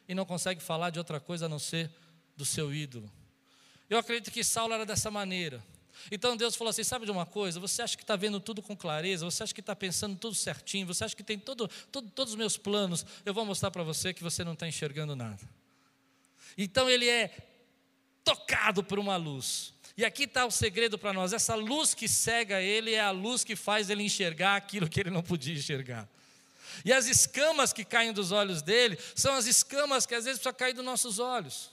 e não consegue falar de outra coisa a não ser do seu ídolo. Eu acredito que Saulo era dessa maneira. Então Deus falou assim: sabe de uma coisa? Você acha que está vendo tudo com clareza? Você acha que está pensando tudo certinho? Você acha que tem todo, todo, todos os meus planos? Eu vou mostrar para você que você não está enxergando nada. Então ele é tocado por uma luz. E aqui está o segredo para nós: essa luz que cega ele é a luz que faz ele enxergar aquilo que ele não podia enxergar. E as escamas que caem dos olhos dele são as escamas que às vezes precisam cair dos nossos olhos.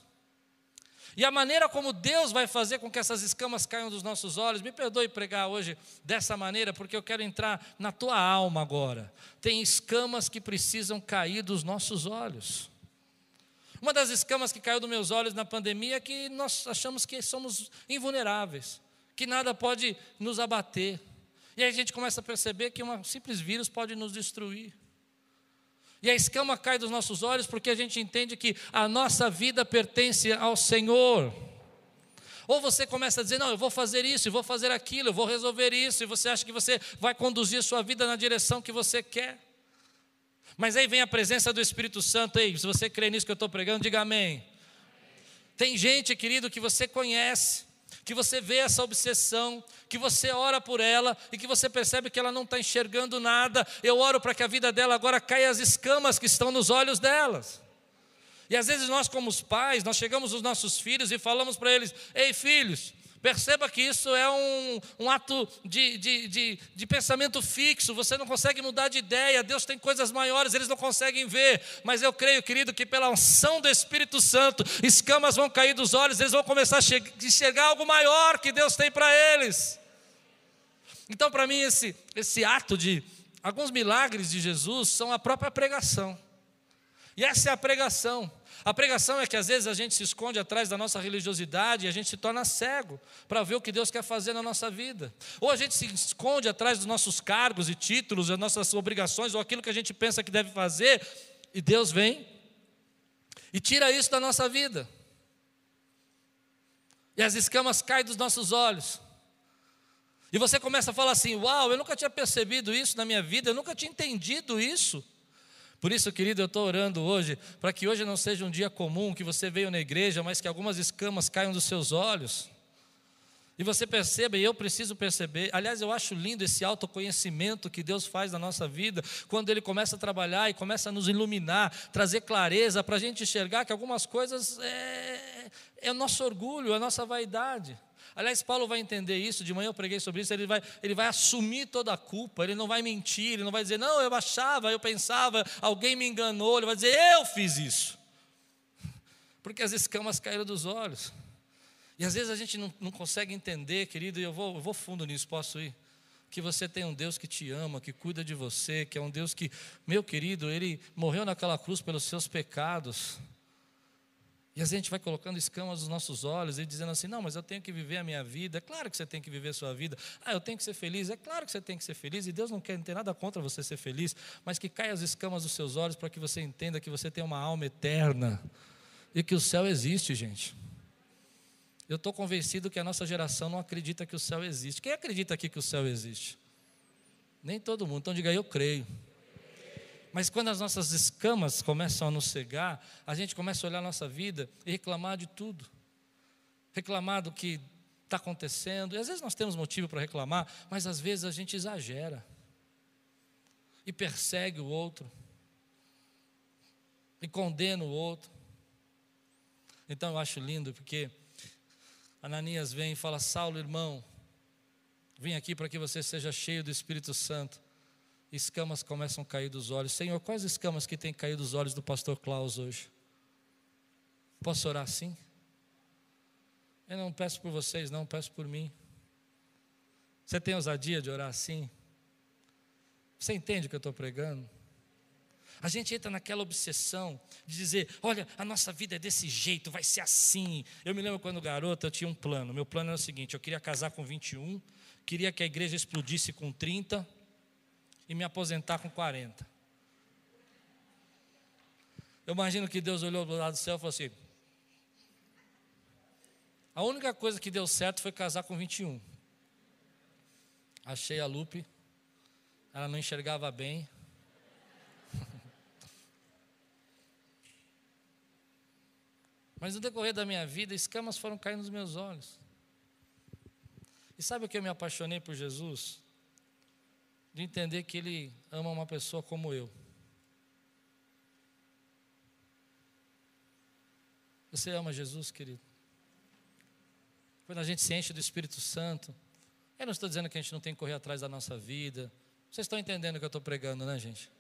E a maneira como Deus vai fazer com que essas escamas caiam dos nossos olhos, me perdoe pregar hoje dessa maneira, porque eu quero entrar na tua alma agora. Tem escamas que precisam cair dos nossos olhos. Uma das escamas que caiu dos meus olhos na pandemia é que nós achamos que somos invulneráveis, que nada pode nos abater. E aí a gente começa a perceber que um simples vírus pode nos destruir. E a escama cai dos nossos olhos porque a gente entende que a nossa vida pertence ao Senhor. Ou você começa a dizer, não, eu vou fazer isso, eu vou fazer aquilo, eu vou resolver isso, e você acha que você vai conduzir sua vida na direção que você quer. Mas aí vem a presença do Espírito Santo. Ei, se você crê nisso que eu estou pregando, diga amém. Tem gente, querido, que você conhece, que você vê essa obsessão, que você ora por ela e que você percebe que ela não está enxergando nada. Eu oro para que a vida dela agora caia as escamas que estão nos olhos delas. E às vezes nós, como os pais, nós chegamos aos nossos filhos e falamos para eles: Ei, filhos, Perceba que isso é um, um ato de, de, de, de, pensamento fixo, você não consegue mudar de ideia, Deus tem coisas maiores, eles não conseguem ver, mas eu creio, querido, que pela unção do Espírito Santo, escamas vão cair dos olhos, eles vão começar a enxergar algo maior que Deus tem para eles. Então, para mim, esse, esse ato de alguns milagres de Jesus são a própria pregação, e essa é a pregação. A pregação é que às vezes a gente se esconde atrás da nossa religiosidade e a gente se torna cego para ver o que Deus quer fazer na nossa vida. Ou a gente se esconde atrás dos nossos cargos e títulos, das nossas obrigações, ou aquilo que a gente pensa que deve fazer, e Deus vem e tira isso da nossa vida. E as escamas caem dos nossos olhos. E você começa a falar assim: Uau, eu nunca tinha percebido isso na minha vida, eu nunca tinha entendido isso. Por isso, querido, eu estou orando hoje, para que hoje não seja um dia comum, que você veio na igreja, mas que algumas escamas caiam dos seus olhos. E você perceba, e eu preciso perceber, aliás, eu acho lindo esse autoconhecimento que Deus faz na nossa vida, quando Ele começa a trabalhar e começa a nos iluminar, trazer clareza para a gente enxergar que algumas coisas é, é o nosso orgulho, é a nossa vaidade. Aliás, Paulo vai entender isso, de manhã eu preguei sobre isso, ele vai, ele vai assumir toda a culpa, ele não vai mentir, ele não vai dizer, não, eu achava, eu pensava, alguém me enganou, ele vai dizer, eu fiz isso. [LAUGHS] Porque as escamas caíram dos olhos. E às vezes a gente não, não consegue entender, querido, e eu vou, eu vou fundo nisso, posso ir? que você tem um Deus que te ama, que cuida de você, que é um Deus que, meu querido, ele morreu naquela cruz pelos seus pecados. E a gente vai colocando escamas nos nossos olhos e dizendo assim: não, mas eu tenho que viver a minha vida. É claro que você tem que viver a sua vida. Ah, eu tenho que ser feliz. É claro que você tem que ser feliz. E Deus não quer ter nada contra você ser feliz, mas que caia as escamas dos seus olhos para que você entenda que você tem uma alma eterna e que o céu existe, gente. Eu estou convencido que a nossa geração não acredita que o céu existe. Quem acredita aqui que o céu existe? Nem todo mundo. Então diga, eu creio. Mas quando as nossas escamas começam a nos cegar, a gente começa a olhar a nossa vida e reclamar de tudo. Reclamar do que está acontecendo. E às vezes nós temos motivo para reclamar, mas às vezes a gente exagera e persegue o outro e condena o outro. Então eu acho lindo porque Ananias vem e fala: Saulo, irmão, vim aqui para que você seja cheio do Espírito Santo. Escamas começam a cair dos olhos. Senhor, quais escamas que têm caído dos olhos do pastor Klaus hoje? Posso orar assim? Eu não peço por vocês, não, peço por mim. Você tem ousadia de orar assim? Você entende o que eu estou pregando? A gente entra naquela obsessão de dizer: olha, a nossa vida é desse jeito, vai ser assim. Eu me lembro quando garoto eu tinha um plano. Meu plano era o seguinte: eu queria casar com 21, queria que a igreja explodisse com 30 e me aposentar com 40. Eu imagino que Deus olhou do lado do céu e falou assim: a única coisa que deu certo foi casar com 21. Achei a Lupe, ela não enxergava bem. [LAUGHS] Mas no decorrer da minha vida, escamas foram caindo nos meus olhos. E sabe o que eu me apaixonei por Jesus? De entender que Ele ama uma pessoa como eu. Você ama Jesus, querido? quando a gente se enche do Espírito Santo. Eu não estou dizendo que a gente não tem que correr atrás da nossa vida. Vocês estão entendendo o que eu estou pregando, né, gente?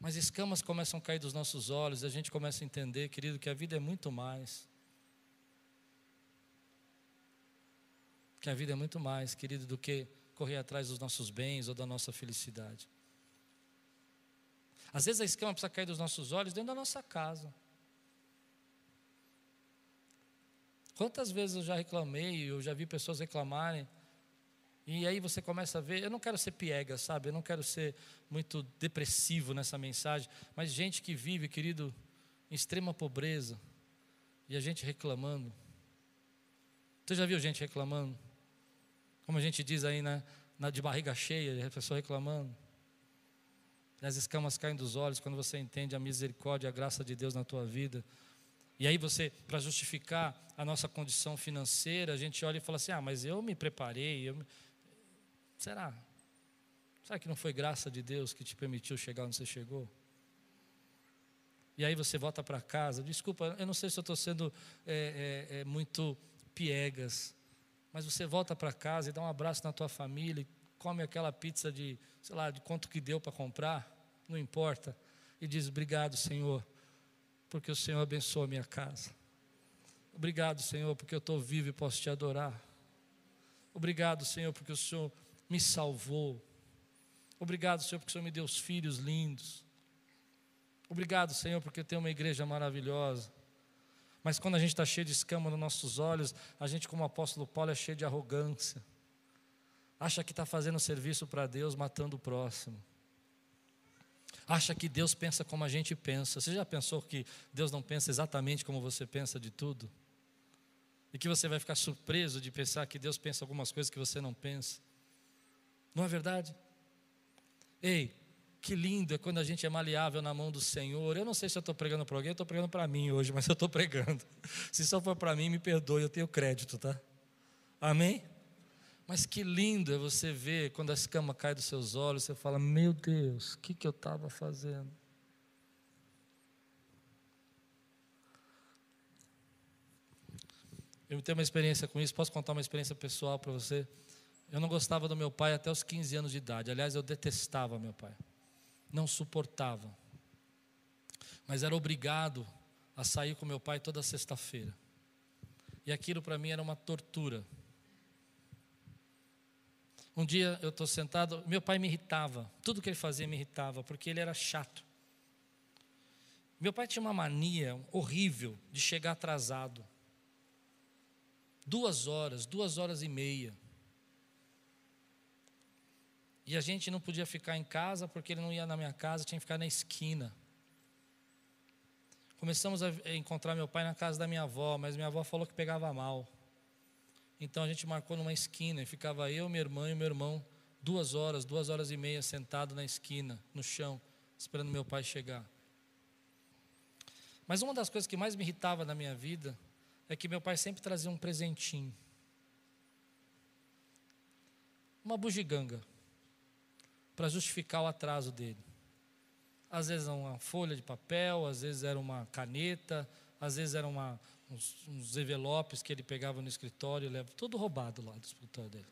Mas escamas começam a cair dos nossos olhos e a gente começa a entender, querido, que a vida é muito mais. Que a vida é muito mais, querido, do que correr atrás dos nossos bens ou da nossa felicidade. Às vezes a escama precisa cair dos nossos olhos dentro da nossa casa. Quantas vezes eu já reclamei, eu já vi pessoas reclamarem, e aí você começa a ver, eu não quero ser piega, sabe? Eu não quero ser muito depressivo nessa mensagem, mas gente que vive, querido, em extrema pobreza, e a gente reclamando. Você já viu gente reclamando? Como a gente diz aí, né? Na, de barriga cheia, a pessoa reclamando. As escamas caem dos olhos quando você entende a misericórdia, a graça de Deus na tua vida. E aí você, para justificar a nossa condição financeira, a gente olha e fala assim: ah, mas eu me preparei. Eu me... Será? Será que não foi graça de Deus que te permitiu chegar onde você chegou? E aí você volta para casa. Desculpa, eu não sei se eu estou sendo é, é, é, muito piegas, mas você volta para casa e dá um abraço na tua família, e come aquela pizza de, sei lá, de quanto que deu para comprar, não importa, e diz: obrigado, Senhor porque o Senhor abençoa a minha casa. Obrigado, Senhor, porque eu estou vivo e posso te adorar. Obrigado, Senhor, porque o Senhor me salvou. Obrigado, Senhor, porque o Senhor me deu os filhos lindos. Obrigado, Senhor, porque eu tenho uma igreja maravilhosa. Mas quando a gente está cheio de escama nos nossos olhos, a gente, como o apóstolo Paulo, é cheio de arrogância. Acha que está fazendo serviço para Deus, matando o próximo acha que Deus pensa como a gente pensa. Você já pensou que Deus não pensa exatamente como você pensa de tudo? E que você vai ficar surpreso de pensar que Deus pensa algumas coisas que você não pensa? Não é verdade? Ei, que lindo é quando a gente é maleável na mão do Senhor. Eu não sei se eu estou pregando para alguém, eu estou pregando para mim hoje, mas eu estou pregando. [LAUGHS] Se só for para mim, me perdoe, eu tenho crédito, tá? Amém? Mas que lindo é você ver quando a escama cai dos seus olhos, você fala: Meu Deus, o que, que eu estava fazendo? Eu tenho uma experiência com isso, posso contar uma experiência pessoal para você? Eu não gostava do meu pai até os 15 anos de idade. Aliás, eu detestava meu pai. Não suportava. Mas era obrigado a sair com meu pai toda sexta-feira. E aquilo para mim era uma tortura. Um dia eu estou sentado, meu pai me irritava, tudo que ele fazia me irritava, porque ele era chato. Meu pai tinha uma mania horrível de chegar atrasado. Duas horas, duas horas e meia. E a gente não podia ficar em casa porque ele não ia na minha casa, tinha que ficar na esquina. Começamos a encontrar meu pai na casa da minha avó, mas minha avó falou que pegava mal. Então a gente marcou numa esquina e ficava eu, minha irmã e meu irmão duas horas, duas horas e meia sentado na esquina, no chão, esperando meu pai chegar. Mas uma das coisas que mais me irritava na minha vida é que meu pai sempre trazia um presentinho. Uma bugiganga para justificar o atraso dele. Às vezes uma folha de papel, às vezes era uma caneta, às vezes eram uma, uns, uns, envelopes que ele pegava no escritório, leva tudo roubado lá do escritório dele.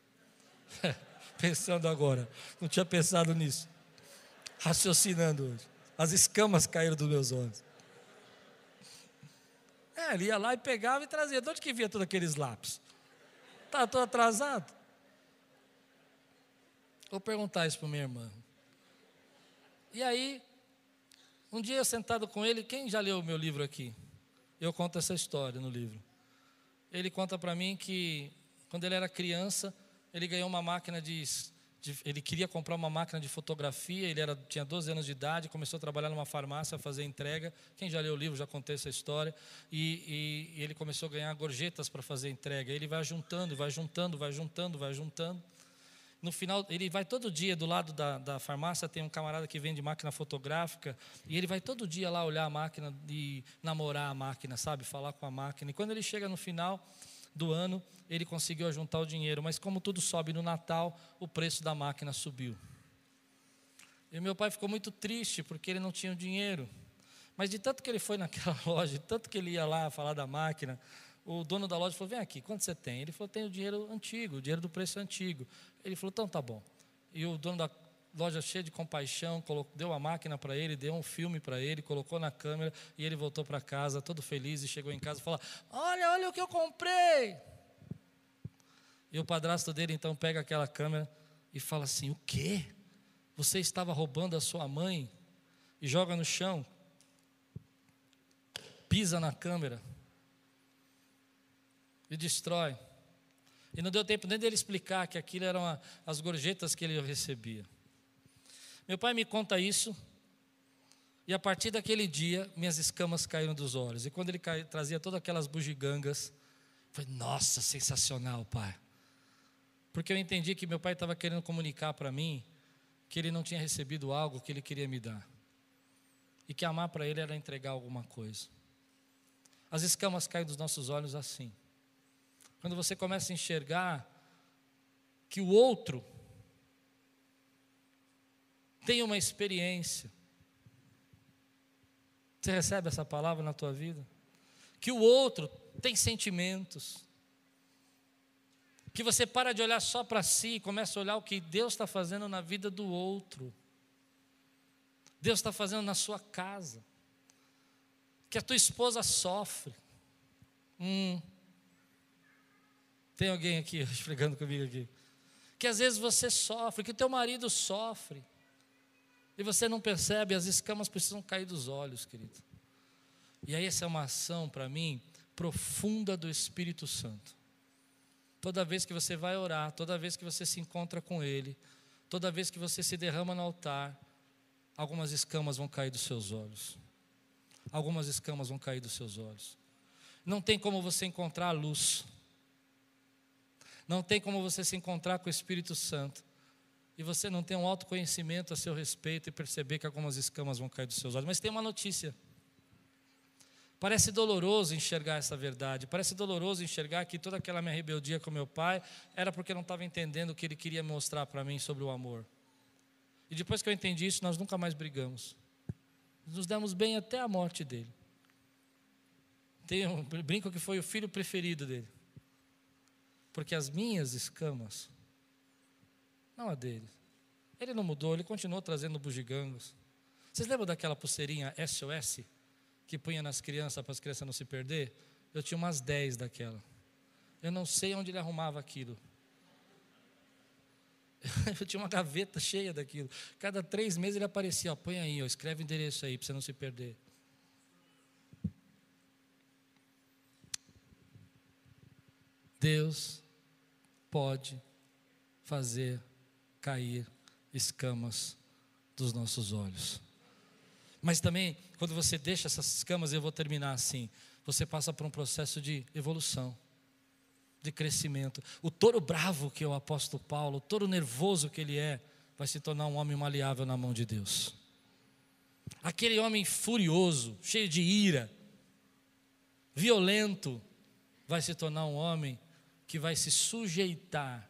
[LAUGHS] Pensando agora, não tinha pensado nisso. Raciocinando hoje. As escamas caíram dos meus olhos. É, ele ia lá e pegava e trazia. De onde que via todos aqueles lápis? Está todo atrasado? Vou perguntar isso para minha irmã. E aí, um dia sentado com ele, quem já leu o meu livro aqui? Eu conto essa história no livro. Ele conta para mim que quando ele era criança, ele ganhou uma máquina de, de, ele queria comprar uma máquina de fotografia, ele era, tinha 12 anos de idade, começou a trabalhar numa farmácia, a fazer entrega. Quem já leu o livro já contei essa história. E, e, e ele começou a ganhar gorjetas para fazer entrega. Ele vai juntando, vai juntando, vai juntando, vai juntando. No final, ele vai todo dia do lado da, da farmácia, tem um camarada que vende máquina fotográfica, e ele vai todo dia lá olhar a máquina e namorar a máquina, sabe? Falar com a máquina. E quando ele chega no final do ano, ele conseguiu juntar o dinheiro, mas como tudo sobe no Natal, o preço da máquina subiu. E meu pai ficou muito triste porque ele não tinha o dinheiro. Mas de tanto que ele foi naquela [LAUGHS] loja, de tanto que ele ia lá falar da máquina, o dono da loja falou: Vem aqui, quanto você tem? Ele falou: Tenho dinheiro antigo, dinheiro do preço antigo. Ele falou: Então tá bom. E o dono da loja, cheio de compaixão, deu a máquina para ele, deu um filme para ele, colocou na câmera e ele voltou para casa todo feliz e chegou em casa e falou: Olha, olha o que eu comprei. E o padrasto dele então pega aquela câmera e fala assim: O quê? Você estava roubando a sua mãe? E joga no chão, pisa na câmera e destrói. E não deu tempo nem dele explicar que aquilo eram as gorjetas que ele recebia. Meu pai me conta isso, e a partir daquele dia, minhas escamas caíram dos olhos. E quando ele trazia todas aquelas bugigangas, foi nossa, sensacional, pai. Porque eu entendi que meu pai estava querendo comunicar para mim que ele não tinha recebido algo que ele queria me dar. E que amar para ele era entregar alguma coisa. As escamas caem dos nossos olhos assim. Quando você começa a enxergar que o outro tem uma experiência. Você recebe essa palavra na tua vida? Que o outro tem sentimentos. Que você para de olhar só para si e começa a olhar o que Deus está fazendo na vida do outro. Deus está fazendo na sua casa. Que a tua esposa sofre. Hum, tem alguém aqui [LAUGHS] esfregando comigo aqui? Que às vezes você sofre, que o teu marido sofre. E você não percebe, as escamas precisam cair dos olhos, querido. E aí essa é uma ação para mim profunda do Espírito Santo. Toda vez que você vai orar, toda vez que você se encontra com Ele, toda vez que você se derrama no altar, algumas escamas vão cair dos seus olhos. Algumas escamas vão cair dos seus olhos. Não tem como você encontrar a luz não tem como você se encontrar com o Espírito Santo e você não tem um autoconhecimento a seu respeito e perceber que algumas escamas vão cair dos seus olhos. Mas tem uma notícia. Parece doloroso enxergar essa verdade, parece doloroso enxergar que toda aquela minha rebeldia com meu pai era porque eu não estava entendendo o que ele queria mostrar para mim sobre o amor. E depois que eu entendi isso, nós nunca mais brigamos. Nos demos bem até a morte dele. Tem um brinco que foi o filho preferido dele porque as minhas escamas, não a dele. Ele não mudou, ele continuou trazendo bugigangos. Vocês lembram daquela pulseirinha SOS que punha nas crianças para as crianças não se perder? Eu tinha umas 10 daquela. Eu não sei onde ele arrumava aquilo. [LAUGHS] Eu tinha uma gaveta cheia daquilo. Cada três meses ele aparecia, ó, põe aí, ó, escreve o endereço aí para você não se perder. Deus pode fazer cair escamas dos nossos olhos. Mas também, quando você deixa essas escamas, eu vou terminar assim, você passa por um processo de evolução, de crescimento. O touro bravo que é o apóstolo Paulo, o touro nervoso que ele é, vai se tornar um homem maleável na mão de Deus. Aquele homem furioso, cheio de ira, violento, vai se tornar um homem que vai se sujeitar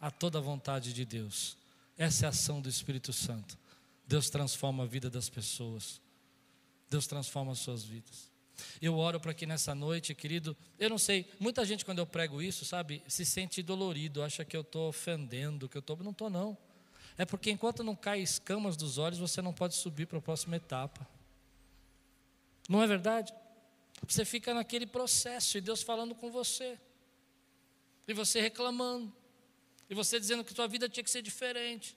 a toda a vontade de Deus. Essa é a ação do Espírito Santo. Deus transforma a vida das pessoas. Deus transforma as suas vidas. Eu oro para que nessa noite, querido, eu não sei, muita gente quando eu prego isso, sabe, se sente dolorido, acha que eu estou ofendendo, que eu estou. Não estou, não. É porque enquanto não cai escamas dos olhos, você não pode subir para a próxima etapa. Não é verdade? Você fica naquele processo e Deus falando com você. E você reclamando. E você dizendo que sua vida tinha que ser diferente.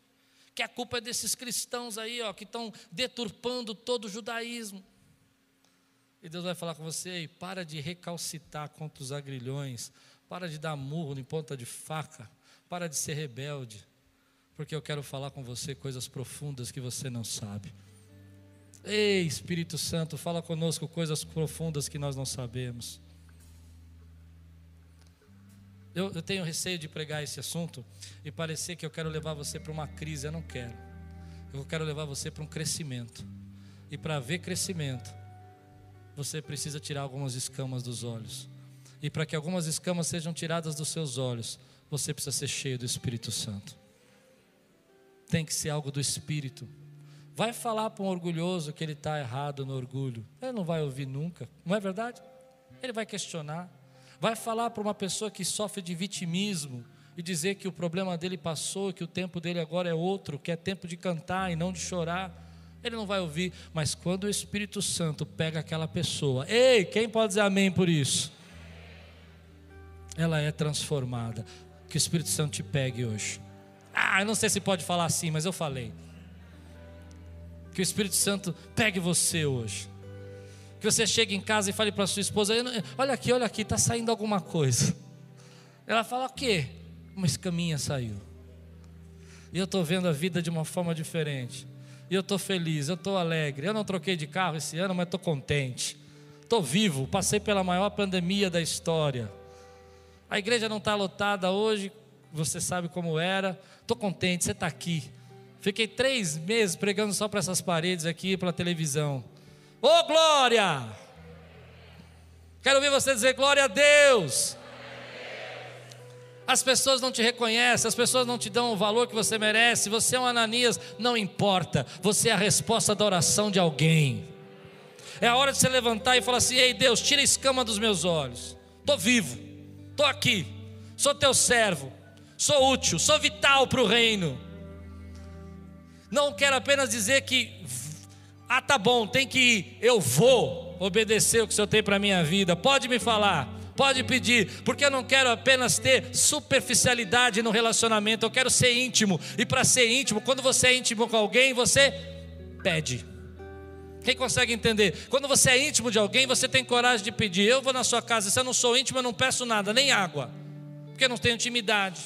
Que a culpa é desses cristãos aí, ó, que estão deturpando todo o judaísmo. E Deus vai falar com você, e para de recalcitar contra os agrilhões, para de dar murro em ponta de faca, para de ser rebelde porque eu quero falar com você coisas profundas que você não sabe. Ei, Espírito Santo, fala conosco coisas profundas que nós não sabemos. Eu, eu, tenho receio de pregar esse assunto e parecer que eu quero levar você para uma crise. Eu não quero. Eu quero levar você para um crescimento. E para ver crescimento, você precisa tirar algumas escamas dos olhos. E para que algumas escamas sejam tiradas dos seus olhos, você precisa ser cheio do Espírito Santo tem que ser algo do espírito. Vai falar para um orgulhoso que ele está errado no orgulho. Ele não vai ouvir nunca, não é verdade? Ele vai questionar. Vai falar para uma pessoa que sofre de vitimismo e dizer que o problema dele passou, que o tempo dele agora é outro, que é tempo de cantar e não de chorar. Ele não vai ouvir, mas quando o Espírito Santo pega aquela pessoa, ei, quem pode dizer amém por isso? Ela é transformada. Que o Espírito Santo te pegue hoje. Ah, eu não sei se pode falar assim, mas eu falei. Que o Espírito Santo pegue você hoje. Que você chegue em casa e fale para sua esposa: Olha aqui, olha aqui, está saindo alguma coisa. Ela fala: O quê? Uma escaminha saiu. E eu estou vendo a vida de uma forma diferente. E eu estou feliz, eu estou alegre. Eu não troquei de carro esse ano, mas estou contente. Estou vivo, passei pela maior pandemia da história. A igreja não está lotada hoje, você sabe como era. Estou contente, você está aqui. Fiquei três meses pregando só para essas paredes aqui, pela televisão. Ô oh, glória! Quero ouvir você dizer glória a Deus. As pessoas não te reconhecem, as pessoas não te dão o valor que você merece. Você é um Ananias, não importa. Você é a resposta da oração de alguém. É a hora de você levantar e falar assim: Ei Deus, tira a escama dos meus olhos. Estou vivo, estou aqui, sou teu servo sou útil, sou vital para o reino. Não quero apenas dizer que, ah, tá bom, tem que ir, eu vou obedecer o que o Senhor tem para a minha vida. Pode me falar, pode pedir, porque eu não quero apenas ter superficialidade no relacionamento, eu quero ser íntimo. E para ser íntimo, quando você é íntimo com alguém, você pede. Quem consegue entender? Quando você é íntimo de alguém, você tem coragem de pedir. Eu vou na sua casa, se eu não sou íntimo, eu não peço nada, nem água, porque eu não tenho intimidade.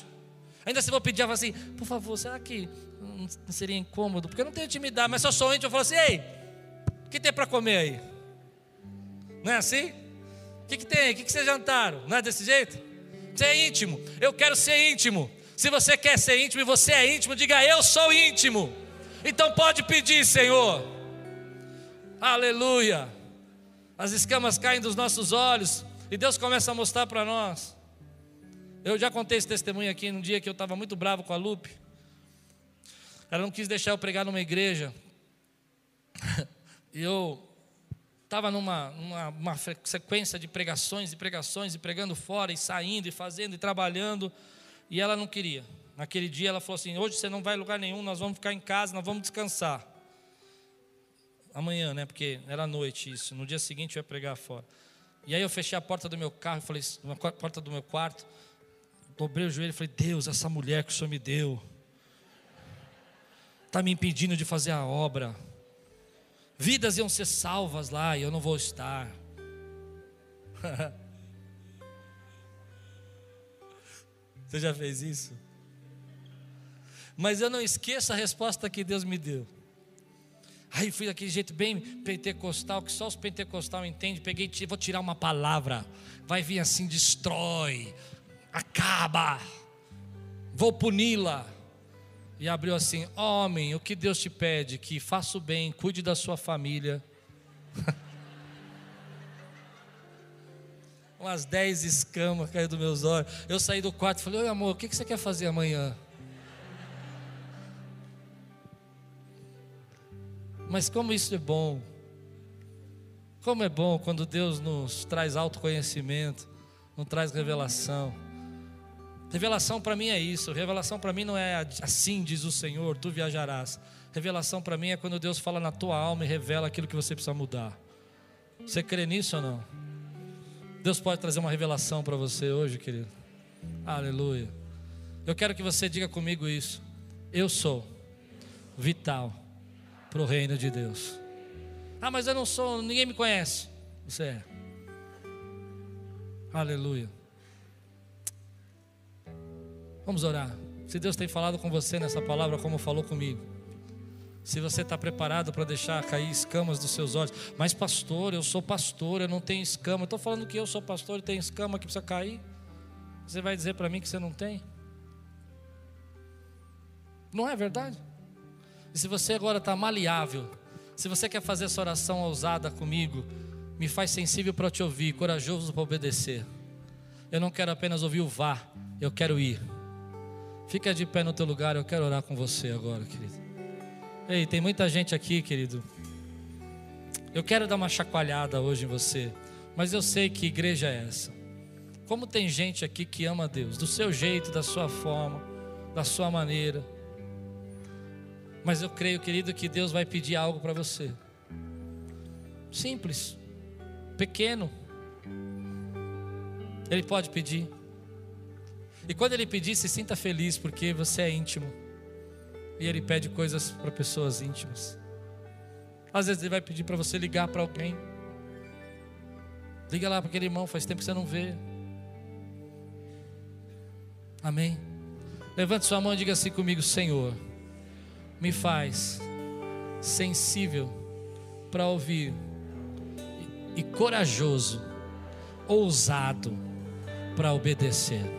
Ainda se eu vou pedir, eu assim, por favor, será que não seria incômodo? Porque eu não tenho intimidade, mas só sou íntimo, eu falo assim, ei, o que tem para comer aí? Não é assim? O que, que tem? O que, que vocês jantaram? Não é desse jeito? Você é íntimo, eu quero ser íntimo. Se você quer ser íntimo e você é íntimo, diga eu sou íntimo. Então pode pedir, Senhor. Aleluia. As escamas caem dos nossos olhos e Deus começa a mostrar para nós. Eu já contei esse testemunho aqui num dia que eu estava muito bravo com a Lupe. Ela não quis deixar eu pregar numa igreja. [LAUGHS] E eu estava numa, numa sequência de pregações e pregações, e pregando fora, e saindo, e fazendo, e trabalhando. E ela não queria. Naquele dia ela falou assim: hoje você não vai a lugar nenhum, nós vamos ficar em casa, nós vamos descansar. Amanhã, né? Porque era noite isso. No dia seguinte eu ia pregar fora. E aí eu fechei a porta do meu carro, falei, a porta do meu quarto dobrei o joelho e falei: Deus, essa mulher que o Senhor me deu, está me impedindo de fazer a obra. Vidas iam ser salvas lá e eu não vou estar. [LAUGHS] Você já fez isso? Mas eu não esqueço a resposta que Deus me deu. Aí fui daquele jeito bem pentecostal, que só os pentecostal entendem. Peguei, vou tirar uma palavra. Vai vir assim, destrói, acaba, vou puni-la. E abriu assim: Homem, o que Deus te pede? Que faça o bem, cuide da sua família. [LAUGHS] Umas dez escamas caíram dos meus olhos. Eu saí do quarto e falei: Oi, amor, o que você quer fazer amanhã? Mas como isso é bom. Como é bom quando Deus nos traz autoconhecimento, nos traz revelação. Revelação para mim é isso. Revelação para mim não é assim, diz o Senhor, tu viajarás. Revelação para mim é quando Deus fala na tua alma e revela aquilo que você precisa mudar. Você crê nisso ou não? Deus pode trazer uma revelação para você hoje, querido. Aleluia. Eu quero que você diga comigo isso. Eu sou vital para o reino de Deus. Ah, mas eu não sou, ninguém me conhece. Você é. Aleluia. Vamos orar. Se Deus tem falado com você nessa palavra, como falou comigo. Se você está preparado para deixar cair escamas dos seus olhos, mas pastor, eu sou pastor, eu não tenho escama. Estou falando que eu sou pastor e tenho escama que precisa cair. Você vai dizer para mim que você não tem? Não é verdade? E se você agora está maleável, se você quer fazer essa oração ousada comigo, me faz sensível para te ouvir, corajoso para obedecer. Eu não quero apenas ouvir o vá, eu quero ir. Fica de pé no teu lugar, eu quero orar com você agora, querido. Ei, tem muita gente aqui, querido. Eu quero dar uma chacoalhada hoje em você, mas eu sei que igreja é essa. Como tem gente aqui que ama Deus, do seu jeito, da sua forma, da sua maneira. Mas eu creio, querido, que Deus vai pedir algo para você. Simples, pequeno. Ele pode pedir. E quando ele pedir, se sinta feliz, porque você é íntimo. E ele pede coisas para pessoas íntimas. Às vezes ele vai pedir para você ligar para alguém. Liga lá para aquele irmão, faz tempo que você não vê. Amém. Levante sua mão e diga assim comigo, Senhor me faz sensível para ouvir e, corajoso, ousado para obedecer.